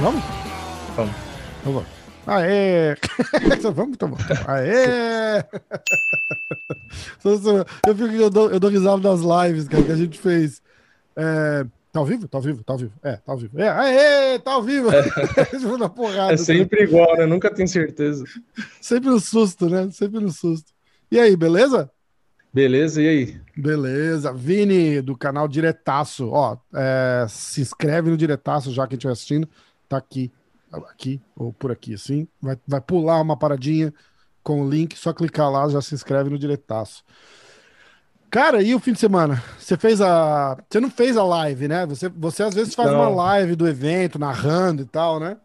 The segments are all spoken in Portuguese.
Vamos? Vamos. Vamos. Aê! vamos, tá bom. Aê! eu, fico, eu, dou, eu dou risada nas lives, cara, que a gente fez. É, tá ao vivo? Tá ao vivo? Tá ao vivo. É, tá ao vivo. É, aê! Tá ao vivo! É, porrada, é sempre tá? igual, né? Nunca tenho certeza. Sempre no susto, né? Sempre no susto. E aí, beleza? Beleza, e aí? Beleza. Vini, do canal Diretaço. Ó, é, se inscreve no Diretaço já que estiver assistindo tá aqui, aqui ou por aqui, assim. Vai, vai pular uma paradinha com o link, só clicar lá, já se inscreve no diretaço. Cara, e o fim de semana? Você fez a. Você não fez a live, né? Você, você às vezes faz não. uma live do evento, narrando e tal, né?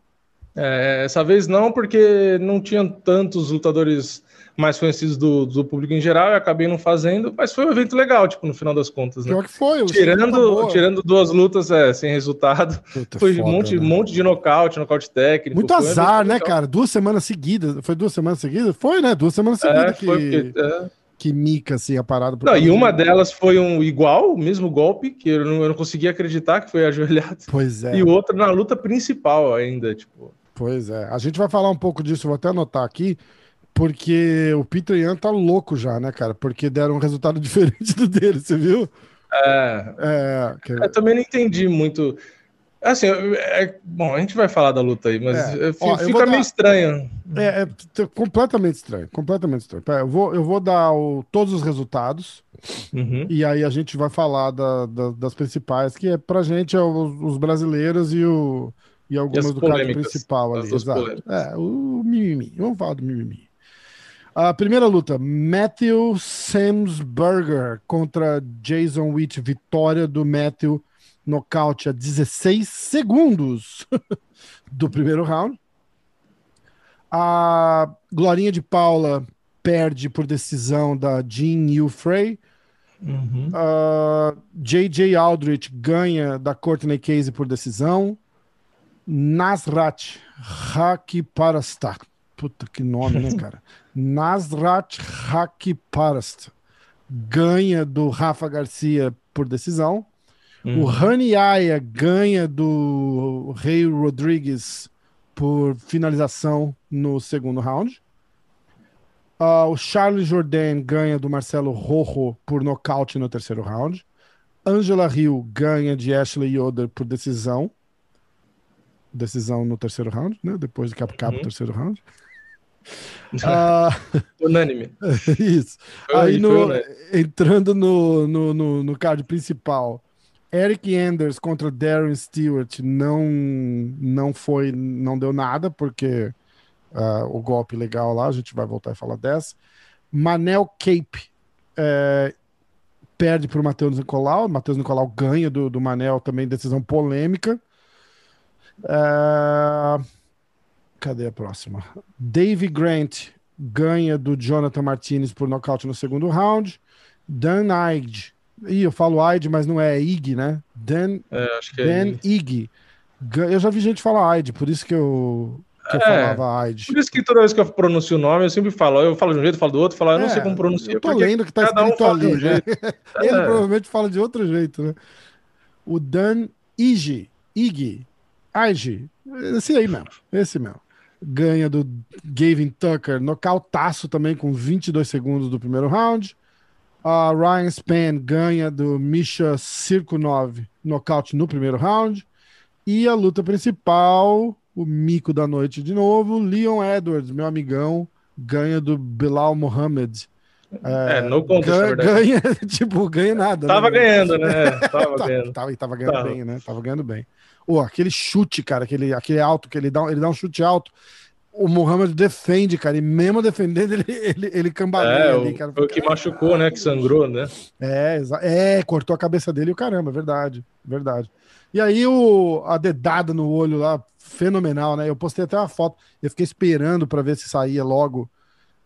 É, essa vez não, porque não tinham tantos lutadores mais conhecidos do, do público em geral, eu acabei não fazendo, mas foi um evento legal, tipo, no final das contas, né? Pior que foi, tirando, tirando duas lutas é, sem resultado, Puta foi foda, um monte, né? monte de nocaute, nocaute técnico. Muito azar, né, legal. cara? Duas semanas seguidas, foi duas semanas seguidas? Foi, né? Duas semanas é, seguidas é, que... Porque, é. Que mica, assim, a parada. Não, e uma delas foi um igual, o mesmo golpe, que eu não, eu não conseguia acreditar que foi ajoelhado. Pois é. E outra na luta principal ainda, tipo... Pois é. A gente vai falar um pouco disso, vou até anotar aqui, porque o Peter Yan tá louco já, né, cara? Porque deram um resultado diferente do dele, você viu? É. é que... Eu também não entendi muito. Assim, é, bom, a gente vai falar da luta aí, mas é. Ó, fica meio dar... estranho. É, é, completamente estranho, completamente estranho. Pera, eu, vou, eu vou dar o, todos os resultados uhum. e aí a gente vai falar da, da, das principais, que é pra gente é os, os brasileiros e, o, e algumas e do card principal ali. Exato. É, o mimimi. Vamos falar do mimimi. A primeira luta, Matthew Samsberger contra Jason Witt, vitória do Matthew, nocaute a 16 segundos do primeiro round. A Glorinha de Paula perde por decisão da Jean Yu Frey. Uhum. Uh, J.J. Aldrich ganha da Courtney Casey por decisão. Nasrat Hakiparastar. Puta que nome, né, cara? Nasrat Hakparast ganha do Rafa Garcia por decisão. Hum. O Rani Aya ganha do Rei Rodrigues por finalização no segundo round. Uh, o Charles Jordan ganha do Marcelo Rojo por nocaute no terceiro round. Angela Hill ganha de Ashley Yoder por decisão. Decisão no terceiro round, né? Depois de acaba uhum. o terceiro round. Ah, Unânime. Isso. Foi, Aí, no, entrando no, no, no, no card principal, Eric Anders contra Darren Stewart não, não foi, não deu nada, porque uh, o golpe legal lá, a gente vai voltar e falar dessa. Manel Cape é, perde para o Matheus Nicolau. Matheus Nicolau ganha do, do Manel também, decisão polêmica. Uh, Cadê a próxima? Dave Grant ganha do Jonathan Martinez por nocaute no segundo round. Dan Ige. Ih, eu falo Ige, mas não é, Ig, né? Dan, é, acho que é Dan é Ig. Eu já vi gente falar Ige, por isso que eu, que eu é, falava Ige. Por isso que toda vez que eu pronuncio o nome, eu sempre falo, eu falo de um jeito, falo do outro, falo, eu não é, sei como pronunciar. Eu tô lendo que tá escrito um ali, né? Ele é. provavelmente fala de outro jeito, né? O Dan Ige, Ig, Ige, esse aí mesmo, esse mesmo ganha do Gavin Tucker, nocautaço também com 22 segundos do primeiro round. A Ryan Span ganha do Misha Cirkunov, nocaute no primeiro round. E a luta principal, o mico da noite de novo, Leon Edwards, meu amigão, ganha do Bilal Mohamed. É, é no contest, ganha, ganha, tipo, ganha nada. Tava né? ganhando, né? Tava ganhando. Tava, tava ganhando tava. bem, né? Tava ganhando bem. Oh, aquele chute, cara, aquele, aquele alto que ele dá, ele dá um chute alto. O Muhammad defende, cara, e mesmo defendendo, ele, ele, ele cambaleia é, ali, cara. Foi o que machucou, né? Que sangrou, né? É, é, cortou a cabeça dele e o caramba, verdade, verdade. E aí o, a dedada no olho lá, fenomenal, né? Eu postei até uma foto, eu fiquei esperando para ver se saía logo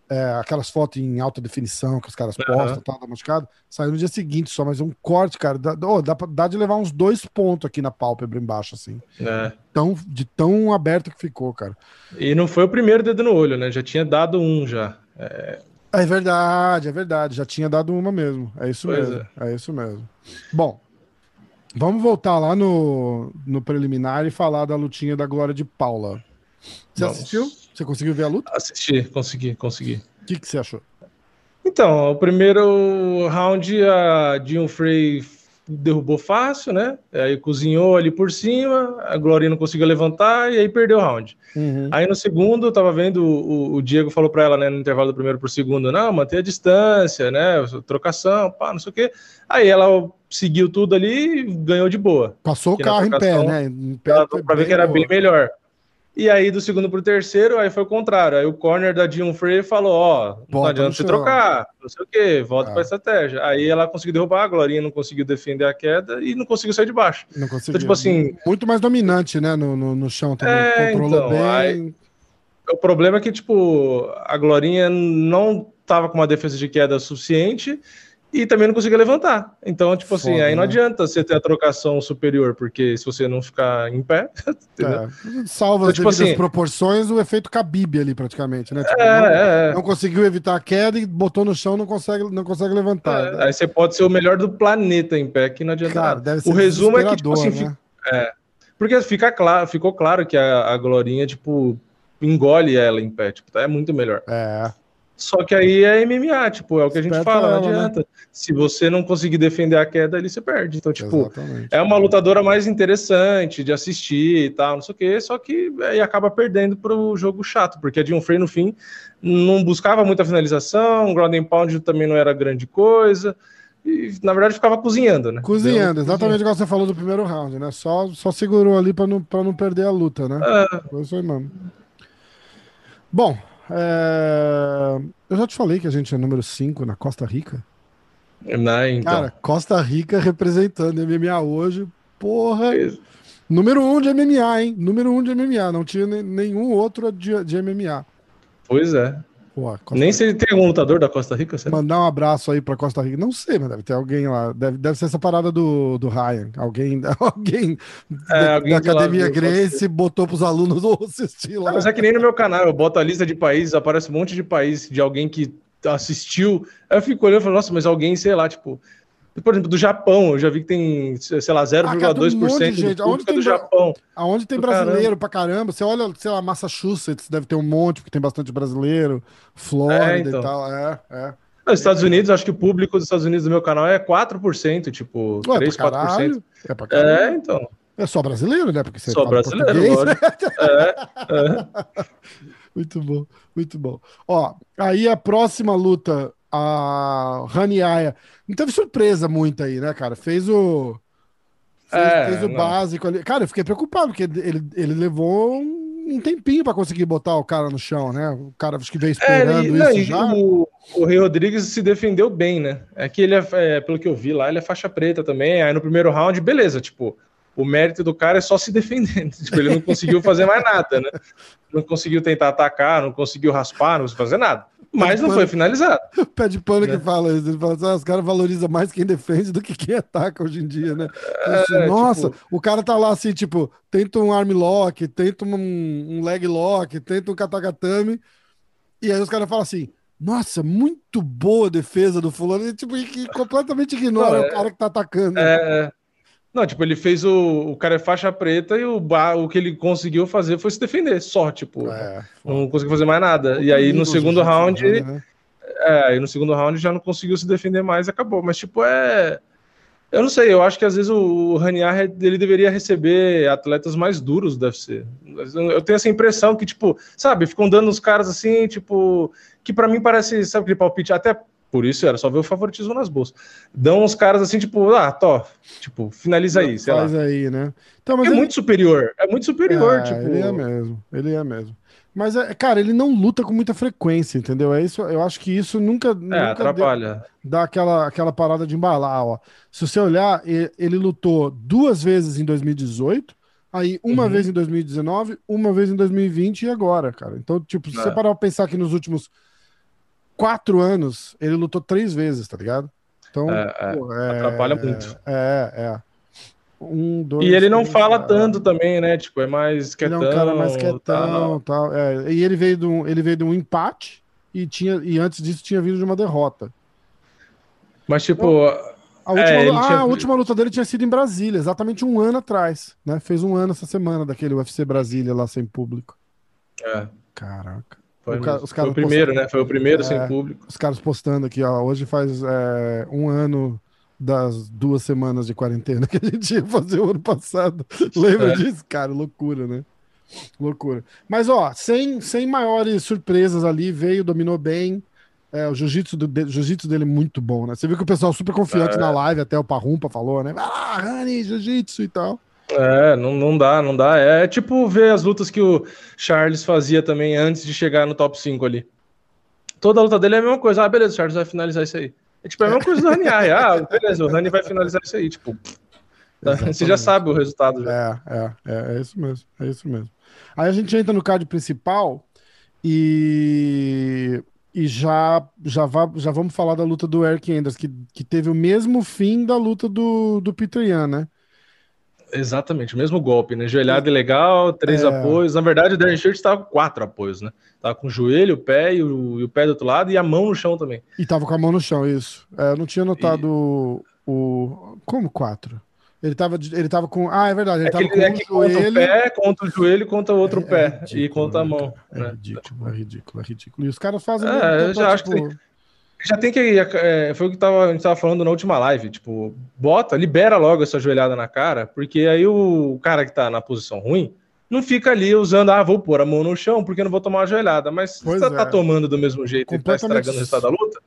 é, aquelas fotos em alta definição que os caras postam, uhum. tal, da machucado, saiu no dia seguinte só, mas um corte, cara, dá, oh, dá, dá de levar uns dois pontos aqui na pálpebra embaixo, assim. É. Tão, de tão aberto que ficou, cara. E não foi o primeiro dedo no olho, né? Já tinha dado um já. É, É verdade, é verdade. Já tinha dado uma mesmo. É isso pois mesmo. É. é isso mesmo. Bom, vamos voltar lá no, no preliminar e falar da lutinha da Glória de Paula. Você vamos. assistiu? Você conseguiu ver a luta? Assisti, consegui, consegui. O que, que você achou? Então, o primeiro round a Dion Frey derrubou fácil, né? Aí cozinhou ali por cima, a Glorinha não conseguiu levantar e aí perdeu o round. Uhum. Aí no segundo, eu tava vendo, o, o Diego falou para ela, né, no intervalo do primeiro pro segundo, não, manter a distância, né, trocação, pá, não sei o quê. Aí ela seguiu tudo ali e ganhou de boa. Passou o carro em pé, né? Em pé pra ver que era boa. bem melhor. E aí, do segundo pro terceiro, aí foi o contrário. Aí o corner da Dion Frey falou: Ó, não adianta se trocar, não sei o quê, volta ah. pra estratégia. Aí ela conseguiu derrubar, a Glorinha não conseguiu defender a queda e não conseguiu sair de baixo. Não conseguiu. Então, tipo assim. Muito mais dominante, né, no, no, no chão também. É, Controlou então, bem. Aí, o problema é que, tipo, a Glorinha não tava com uma defesa de queda suficiente e também não conseguia levantar. Então, tipo assim, Foda, aí não né? adianta você ter a trocação superior, porque se você não ficar em pé, é. salva então, as tipo assim, proporções, o efeito Khabib ali praticamente, né? Tipo, é, não, é. não, conseguiu evitar a queda e botou no chão, não consegue, não consegue levantar. É, né? Aí você pode ser o melhor do planeta em pé, que não adianta Cara, nada. o resumo é que, tipo assim, né? é, porque fica claro, ficou claro que a, a Glorinha, tipo, engole ela em pé, tipo, tá, é muito melhor. É. Só que aí é MMA, tipo, é o que a gente fala, não né? adianta. Né? Se você não conseguir defender a queda, ali você perde. Então, tipo, Exatamente. é uma lutadora mais interessante de assistir e tal, não sei o quê, só que aí acaba perdendo pro jogo chato, porque a Dion Frey, no fim, não buscava muita finalização, o ground pound também não era grande coisa, e na verdade ficava cozinhando, né? Cozinhando, exatamente igual você falou do primeiro round, né? Só, só segurou ali para não, pra não perder a luta, né? É. Foi isso aí, mano. Bom, é... Eu já te falei que a gente é número 5 na Costa Rica. Não, então. Cara, Costa Rica representando MMA hoje. Porra. Isso. Número 1 um de MMA, hein? Número 1 um de MMA. Não tinha nenhum outro de, de MMA. Pois é. Pô, Nem se tem algum lutador da Costa Rica? Mandar um abraço aí pra Costa Rica. Não sei, mas deve ter alguém lá. Deve, deve ser essa parada do, do Ryan. Alguém, alguém, é, da, alguém da Academia lá, Grace botou pros alunos assistir lá. mas é que nem no meu canal, eu boto a lista de países, aparece um monte de países de alguém que assistiu. Aí eu fico olhando e falo, nossa, mas alguém, sei lá, tipo, por exemplo, do Japão, eu já vi que tem, sei lá, 0,2% ah. Aonde tem, do Japão. Aonde tem brasileiro caramba. pra caramba. Você olha, sei lá, Massachusetts, deve ter um monte, porque tem bastante brasileiro. Flórida é, então. e tal. É, é. Nos Estados Unidos, acho que o público dos Estados Unidos do meu canal é 4%, tipo, Ué, 3, 4%. É, pra é, então. É só brasileiro, né? Porque você só brasileiro, é, é. Muito bom, muito bom. Ó, aí a próxima luta a Rani Aya não teve surpresa muito aí, né, cara? Fez o. Fez, é, fez o não. básico ali. Cara, eu fiquei preocupado, porque ele, ele levou um tempinho para conseguir botar o cara no chão, né? O cara acho que veio é, esperando é, isso já. O, o Rei Rodrigues se defendeu bem, né? É que ele é, é, pelo que eu vi lá, ele é faixa preta também. Aí no primeiro round, beleza, tipo, o mérito do cara é só se defender. Tipo, ele não conseguiu fazer mais nada, né? Não conseguiu tentar atacar, não conseguiu raspar, não conseguiu fazer nada mas não foi finalizado. Pé de pano né? que fala isso. Ele fala assim, ah, os caras valorizam mais quem defende do que quem ataca hoje em dia, né? É, assim, Nossa, tipo... o cara tá lá assim, tipo, tenta um arm lock, tenta um, um leg lock, tenta um katagatame, e aí os caras falam assim, nossa, muito boa a defesa do fulano, e, tipo, e, completamente ignora não, é, o cara que tá atacando. É, é. Não, tipo, ele fez o. O cara é faixa preta e o, o que ele conseguiu fazer foi se defender, só, tipo. É, não conseguiu fazer mais nada. E aí no segundo round. Né? É, aí no segundo round já não conseguiu se defender mais e acabou. Mas, tipo, é. Eu não sei, eu acho que às vezes o, Raniar ele deveria receber atletas mais duros do UFC. Eu tenho essa impressão que, tipo, sabe, ficam dando os caras assim, tipo, que para mim parece, sabe, aquele palpite, até por isso era só ver o favoritismo nas bolsas. Dão uns caras assim, tipo, ah, tó, tipo, finaliza aí, sei Faz lá. aí, né? Então, mas é ele... muito superior, é muito superior, é, tipo. Ele é mesmo, ele é mesmo. Mas, é, cara, ele não luta com muita frequência, entendeu? É isso, eu acho que isso nunca, é, nunca atrapalha. dá aquela, aquela parada de embalar, ó. Se você olhar, ele, lutou duas vezes em 2018, aí uma uhum. vez em 2019, uma vez em 2020 e agora, cara. Então, tipo, se você é. parar pra pensar que nos últimos quatro anos, ele lutou três vezes, tá ligado? Então, é, é, pô, é, atrapalha muito. É, é. Um, dois, e ele não três, fala tanto também, né? Tipo, é mais quietão. Ele é um cara mais quietão tal. tal. É, e ele veio, de um, ele veio de um empate, e, tinha, e antes disso tinha vindo de uma derrota. Mas, tipo. Então, a última, é, ah, tinha... a última luta dele tinha sido em Brasília, exatamente um ano atrás. Né? Fez um ano essa semana daquele UFC Brasília lá sem público. É. Caraca. Foi, o, os foi o primeiro, postando... né? Foi o primeiro é, sem público. Os caras postando aqui, ó. Hoje faz é, um ano das duas semanas de quarentena que a gente ia fazer o ano passado. Lembra é. disso? Cara, loucura, né? Loucura. Mas, ó, sem, sem maiores surpresas ali, veio, dominou bem. É, o jiu-jitsu de, jiu dele é muito bom, né? Você viu que o pessoal super confiante é. na live, até o Parrumpa falou, né? Ah, Rani, jiu-jitsu e tal. É, não, não dá, não dá. É tipo ver as lutas que o Charles fazia também antes de chegar no top 5 ali. Toda a luta dele é a mesma coisa. Ah, beleza, o Charles vai finalizar isso aí. É tipo é a mesma coisa do Rani. Ah, beleza, o Rani vai finalizar isso aí. Tipo, Exatamente. você já sabe o resultado. Já. É, é, é, é isso mesmo. É isso mesmo. Aí a gente entra no card principal e e já já, vá, já vamos falar da luta do Eric Enders, que, que teve o mesmo fim da luta do, do Peter Yan, né? Exatamente, o mesmo golpe, né? Joelhada legal, três é... apoios. Na verdade, o Darren Shirt estava com quatro apoios, né? Tava com o joelho, o pé e o, e o, pé do outro lado e a mão no chão também. E tava com a mão no chão, isso. É, eu não tinha notado e... o. Como quatro? Ele tava, ele tava com. Ah, é verdade. Ele é tava com é o joelho. Contra o pé, contra o joelho, contra o outro é, pé. É ridículo, e contra a né, mão. É né? ridículo, é ridículo, é ridículo. E os caras fazem. É, eu já acho tipo... que. Já tem que. É, foi o que tava, a gente tava falando na última live. Tipo, bota, libera logo essa joelhada na cara, porque aí o cara que tá na posição ruim não fica ali usando, ah, vou pôr a mão no chão porque não vou tomar uma joelhada. Mas pois você tá, tá tomando do mesmo jeito e tá estragando o resultado da luta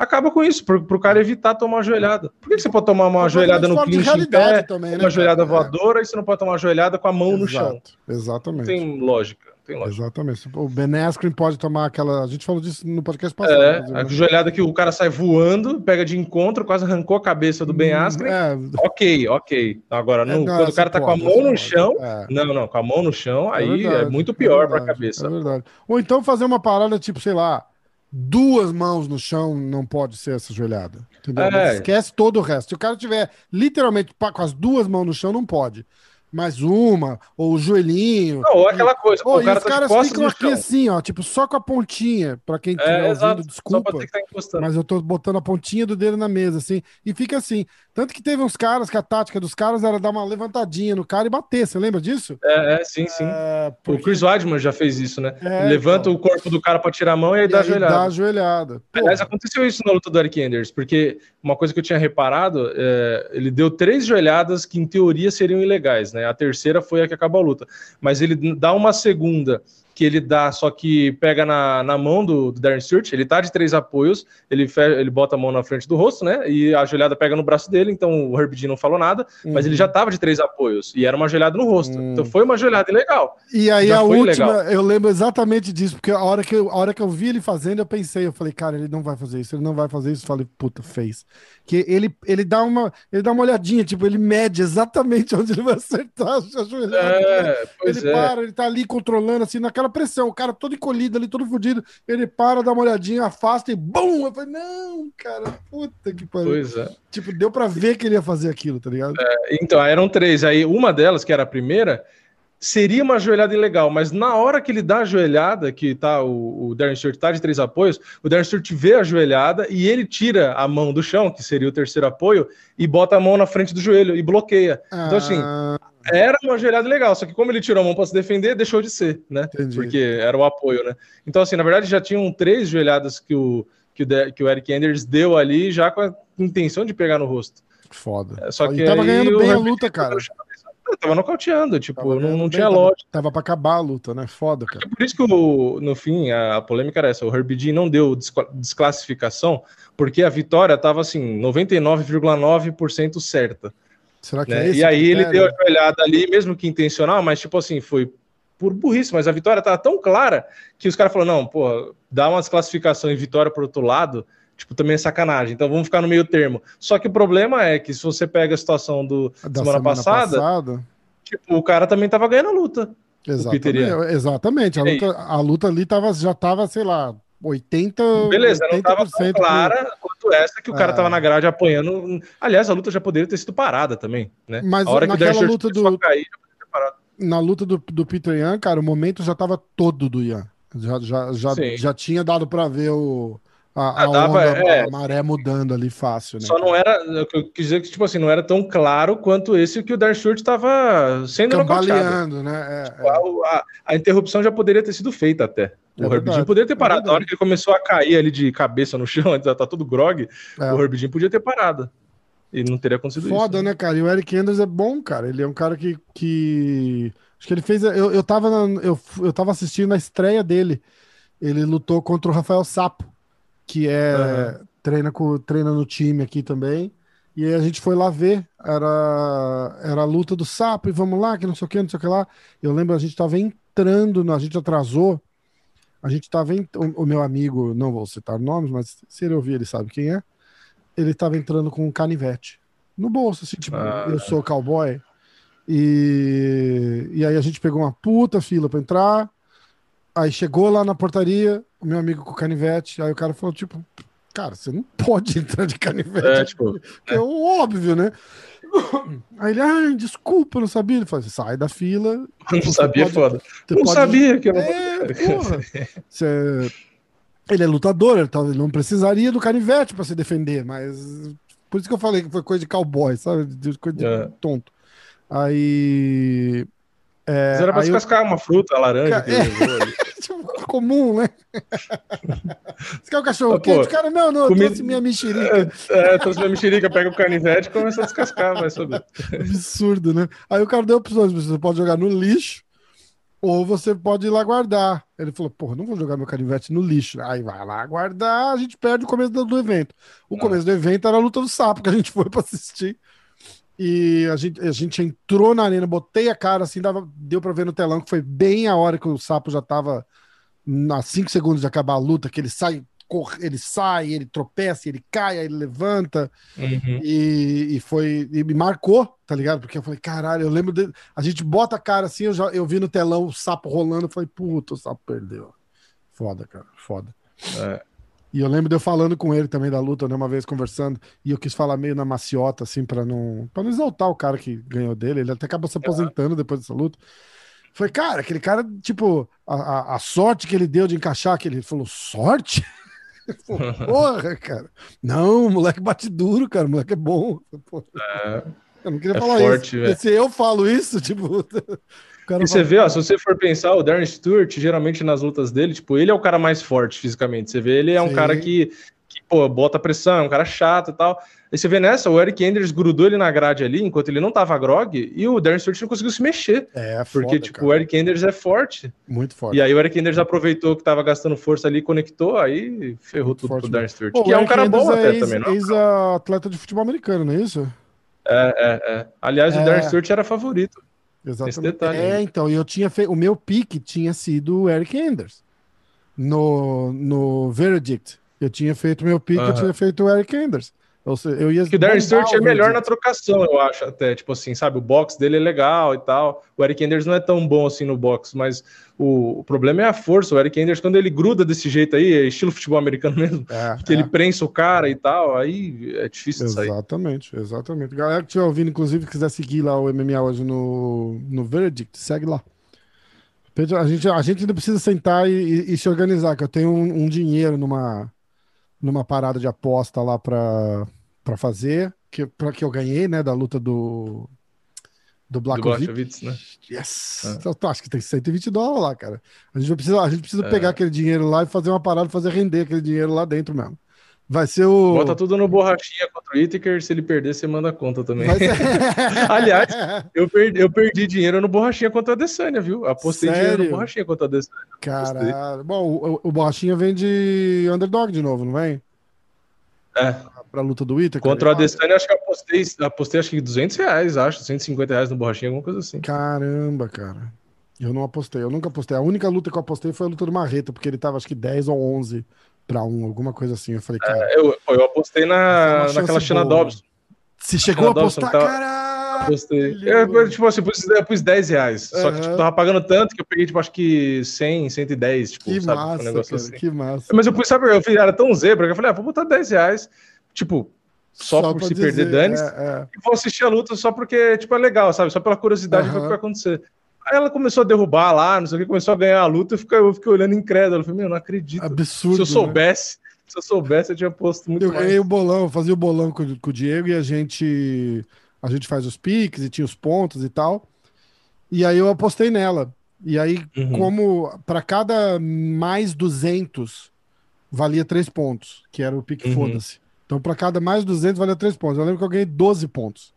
acaba com isso, para o cara evitar tomar uma joelhada. Por que você pode tomar uma joelhada no clinch em pé, também, né, uma joelhada voadora, e você não pode tomar uma joelhada com a mão Exato, no chão? Exatamente. Tem lógica. Tem lógica. Exatamente. O Ben Askren pode tomar aquela. A gente falou disso no podcast passado. É, a joelhada que o cara sai voando, pega de encontro, quase arrancou a cabeça do Ben hum, Askren. É... Ok, ok. Agora, não, é, não, quando o cara tá pode, com a mão no chão. É. Não, não, com a mão no chão, é aí verdade, é muito pior para a cabeça. É verdade. Ou então fazer uma parada tipo, sei lá duas mãos no chão não pode ser essa joelhada. É. Esquece todo o resto. Se o cara tiver literalmente com as duas mãos no chão, não pode mais uma, ou o joelhinho. Não, ou aquela coisa. Oh, o cara os tá caras ficam aqui chão. assim, ó, tipo, só com a pontinha, para quem estiver é, ouvindo, desculpa. Tá mas eu tô botando a pontinha do dedo na mesa, assim, e fica assim. Tanto que teve uns caras que a tática dos caras era dar uma levantadinha no cara e bater, você lembra disso? É, é sim, sim. É, porque... O Chris Weidman já fez isso, né? É, Levanta então... o corpo do cara para tirar a mão e aí e dá a joelhada. Dá a joelhada. Aliás, aconteceu isso na luta do Eric Anders, porque uma coisa que eu tinha reparado, é, ele deu três joelhadas que em teoria seriam ilegais, né? A terceira foi a que acabou a luta. Mas ele dá uma segunda que ele dá, só que pega na, na mão do, do Darren Stewart, ele tá de três apoios, ele, fe, ele bota a mão na frente do rosto, né? E a joelhada pega no braço dele, então o Herb Dean não falou nada, uhum. mas ele já tava de três apoios, e era uma joelhada no rosto. Uhum. Então foi uma joelhada legal. E aí já a última, legal. eu lembro exatamente disso, porque a hora, que eu, a hora que eu vi ele fazendo, eu pensei, eu falei, cara, ele não vai fazer isso, ele não vai fazer isso. Eu falei, puta, fez. Que ele, ele dá uma ele dá uma olhadinha, tipo, ele mede exatamente onde ele vai acertar a joelhada. É, ele é. para, ele tá ali controlando, assim, naquela pressão, o cara todo encolhido ali, todo fodido, ele para, dá uma olhadinha, afasta e bum! Eu falei, não, cara, puta que pariu. Pois é. Tipo, deu pra ver que ele ia fazer aquilo, tá ligado? É, então, eram três. Aí uma delas, que era a primeira, seria uma joelhada ilegal, mas na hora que ele dá a joelhada, que tá o, o Darren Stewart tá de três apoios, o Darren Stewart vê a joelhada e ele tira a mão do chão, que seria o terceiro apoio, e bota a mão na frente do joelho e bloqueia. Ah. Então, assim, ah. era uma joelhada legal, só que como ele tirou a mão para se defender, deixou de ser, né? Entendi. Porque era o apoio, né? Então, assim, na verdade, já tinham três joelhadas que o, que o, que o Eric Anders deu ali, já com a intenção de pegar no rosto. Foda. É, só que ele tava ganhando bem a luta, cara. Eu tava nocauteando, tipo, tava não, não tinha lógica. Tava pra acabar a luta, né? Foda, cara. É por isso que o, no fim a polêmica era essa: o Herbie Dean não deu desclassificação, porque a vitória tava assim, 99,9% certa. Será que né? é esse? E aí ele deu a joelhada ali, mesmo que intencional, mas tipo assim, foi por burrice, mas a vitória tava tão clara que os caras falaram: não, pô, dá uma desclassificação e vitória pro outro lado tipo, também é sacanagem. Então vamos ficar no meio termo. Só que o problema é que se você pega a situação do da semana, semana passada, passada, tipo, o cara também tava ganhando a luta. Exatamente. exatamente. A luta, a luta ali tava, já tava, sei lá, 80. Beleza, 80%, não tava tão clara quanto essa que o cara é. tava na grade apanhando. Aliás, a luta já poderia ter sido parada também, né? Mas a hora naquela que luta do. Cair, na luta do, do Peter Yan, cara, o momento já tava todo do Yan. Já, já, já, já tinha dado para ver o, a, a, dava, onda, é, a maré mudando ali fácil, né? Só não era, eu quis dizer que tipo assim, não era tão claro quanto esse que o Dark Stewart estava sendo nocauteado. né? É, tipo, é. A, a, interrupção já poderia ter sido feita até. O é Herbidinho poderia ter é parado. Na hora que ele começou a cair ali de cabeça no chão, já tá todo grog, é. o Herbidinho podia ter parado. E não teria acontecido Foda, isso. Foda, né, cara? E o Eric Anders é bom, cara. Ele é um cara que. que... Acho que ele fez. Eu, eu, tava na, eu, eu tava assistindo a estreia dele. Ele lutou contra o Rafael Sapo, que é. Uhum. Treina, com, treina no time aqui também. E aí a gente foi lá ver. Era, era a luta do Sapo, e vamos lá, que não sei o que, não sei o que lá. Eu lembro, a gente tava entrando, a gente atrasou. A gente tava. Em, o, o meu amigo, não vou citar nomes, mas se ele ouvir, ele sabe quem é ele tava entrando com um canivete no bolso, assim, tipo, ah. eu sou cowboy. E, e aí a gente pegou uma puta fila para entrar. Aí chegou lá na portaria, meu amigo com o canivete. Aí o cara falou, tipo, cara, você não pode entrar de canivete. É, tipo, é. é óbvio, né? Aí ele, ah, desculpa, não sabia. Ele falou, sai da fila. Não sabia, pode, foda. Não pode... sabia que eu não é, porra. Você ele é lutador, ele, tá, ele não precisaria do canivete para se defender, mas por isso que eu falei que foi coisa de cowboy, sabe? De coisa de é. tonto. Aí. É, Mas era pra descascar eu... uma fruta, laranja. É, tipo, comum, né? Você quer o cachorro ah, quente? Cara, não, não, comida... trouxe minha mexerica. É, é, trouxe minha mexerica, pega o canivete e começa a descascar, vai saber. Absurdo, né? Aí o cara deu opções: você pode jogar no lixo, ou você pode ir lá guardar. Ele falou, porra, não vou jogar meu canivete no lixo. Aí vai lá guardar, a gente perde o começo do, evento. O não. começo do evento era a luta do sapo, que a gente foi para assistir. E a gente, a gente entrou na arena, botei a cara assim, dava, deu para ver no telão que foi bem a hora que o sapo já tava a 5 segundos de acabar a luta, que ele sai corre, ele sai, ele tropeça, ele cai, aí ele levanta. Uhum. E, e foi. E me marcou, tá ligado? Porque eu falei, caralho, eu lembro. De, a gente bota a cara assim, eu, já, eu vi no telão o sapo rolando, eu falei, puta, o sapo perdeu. Foda, cara, foda. É. E eu lembro de eu falando com ele também da luta, né, uma vez conversando, e eu quis falar meio na maciota, assim, para não, pra não exaltar o cara que ganhou dele. Ele até acabou se aposentando depois dessa luta. Foi, cara, aquele cara, tipo, a, a, a, sorte que ele deu de encaixar, que ele falou, sorte? Porra, cara. Não, o moleque bate duro, cara. O moleque é bom. É, eu não queria é falar forte, isso. Se eu falo isso, tipo. E você vê, ó, se você for pensar, o Darren Stewart, geralmente nas lutas dele, tipo, ele é o cara mais forte fisicamente. Você vê, ele é um Sim. cara que, que, pô, bota pressão, é um cara chato e tal. Aí você vê nessa, o Eric Anders grudou ele na grade ali, enquanto ele não tava grog, e o Darren Stewart não conseguiu se mexer. É, Porque, foda, tipo, cara. o Eric Anders é forte. Muito forte. E aí o Eric Anders aproveitou que tava gastando força ali, conectou, aí ferrou Muito tudo forte, pro Darren Stewart. Pô, que é um cara bom é até ex, também, não? É ex-atleta de futebol americano, não é isso? É, é, é. Aliás, é... o Darren Stewart era favorito. Exatamente. Detalhe, é, então, eu tinha feito. O meu pique tinha sido o Eric Anders. No, no Verdict. Eu tinha feito meu pique, eu tinha feito o Eric Anders. Eu, eu ia que o Darren Stewart é melhor na trocação, eu acho, até. Tipo assim, sabe? O box dele é legal e tal. O Eric Anders não é tão bom assim no box, mas o, o problema é a força. O Eric Anders, quando ele gruda desse jeito aí, é estilo futebol americano mesmo, é, que é. ele prensa o cara e tal, aí é difícil de sair. Exatamente, exatamente. Galera que estiver ouvindo, inclusive, quiser seguir lá o MMA hoje no, no Verdict, segue lá. A gente, a gente ainda precisa sentar e, e, e se organizar, que eu tenho um, um dinheiro numa numa parada de aposta lá para fazer, que, pra, que eu ganhei, né, da luta do do Blachowicz, né? Yes! É. Então, acho que tem 120 dólares lá, cara. A gente precisa, a gente precisa é. pegar aquele dinheiro lá e fazer uma parada, fazer render aquele dinheiro lá dentro mesmo. Vai ser o. Bota tudo no borrachinha contra o Itaker. Se ele perder, você manda conta também. Ser... Aliás, eu perdi, eu perdi dinheiro no borrachinha contra a Desânia, viu? Apostei Sério? dinheiro no borrachinha contra a Desânia. Caralho. Bom, o, o borrachinha vem de underdog de novo, não vem? É. Pra luta do Itaker. Contra o Adesanya, acho que apostei, apostei acho que 200 reais, acho, 150 reais no borrachinha, alguma coisa assim. Caramba, cara. Eu não apostei, eu nunca apostei. A única luta que eu apostei foi a luta do Marreta, porque ele tava acho que 10 ou 11 para um, alguma coisa assim. Eu falei, cara. É, eu, eu apostei na, é naquela China Dobbs. Você chegou a apostar? Tava... Caralho! Apostei. Eu, tipo assim, pus, eu pus 10 reais. Uhum. Só que tipo, tava pagando tanto que eu peguei, tipo, acho que 100, 110. Tipo, que sabe? Massa, um negócio cara, assim. Que massa. Mas eu pus, sabe, eu fiz, era tão zebra que eu falei, ah, vou botar 10 reais. Tipo, só, só por se dizer, perder dane é, é. e vou assistir a luta só porque, tipo, é legal, sabe? Só pela curiosidade uhum. do que vai acontecer. Aí ela começou a derrubar lá, não sei o que, começou a ganhar a luta, eu fiquei, eu fiquei olhando incrédulo. Eu falei, meu, não acredito. Absurdo. Se eu soubesse, né? se eu soubesse, eu tinha posto muito eu mais. Ganhei o bolão, eu fazia o bolão com, com o Diego e a gente a gente faz os piques e tinha os pontos e tal. E aí eu apostei nela. E aí, uhum. como para cada mais 200 valia 3 pontos, que era o pique uhum. foda-se. Então, para cada mais 200 valia 3 pontos. Eu lembro que eu ganhei 12 pontos.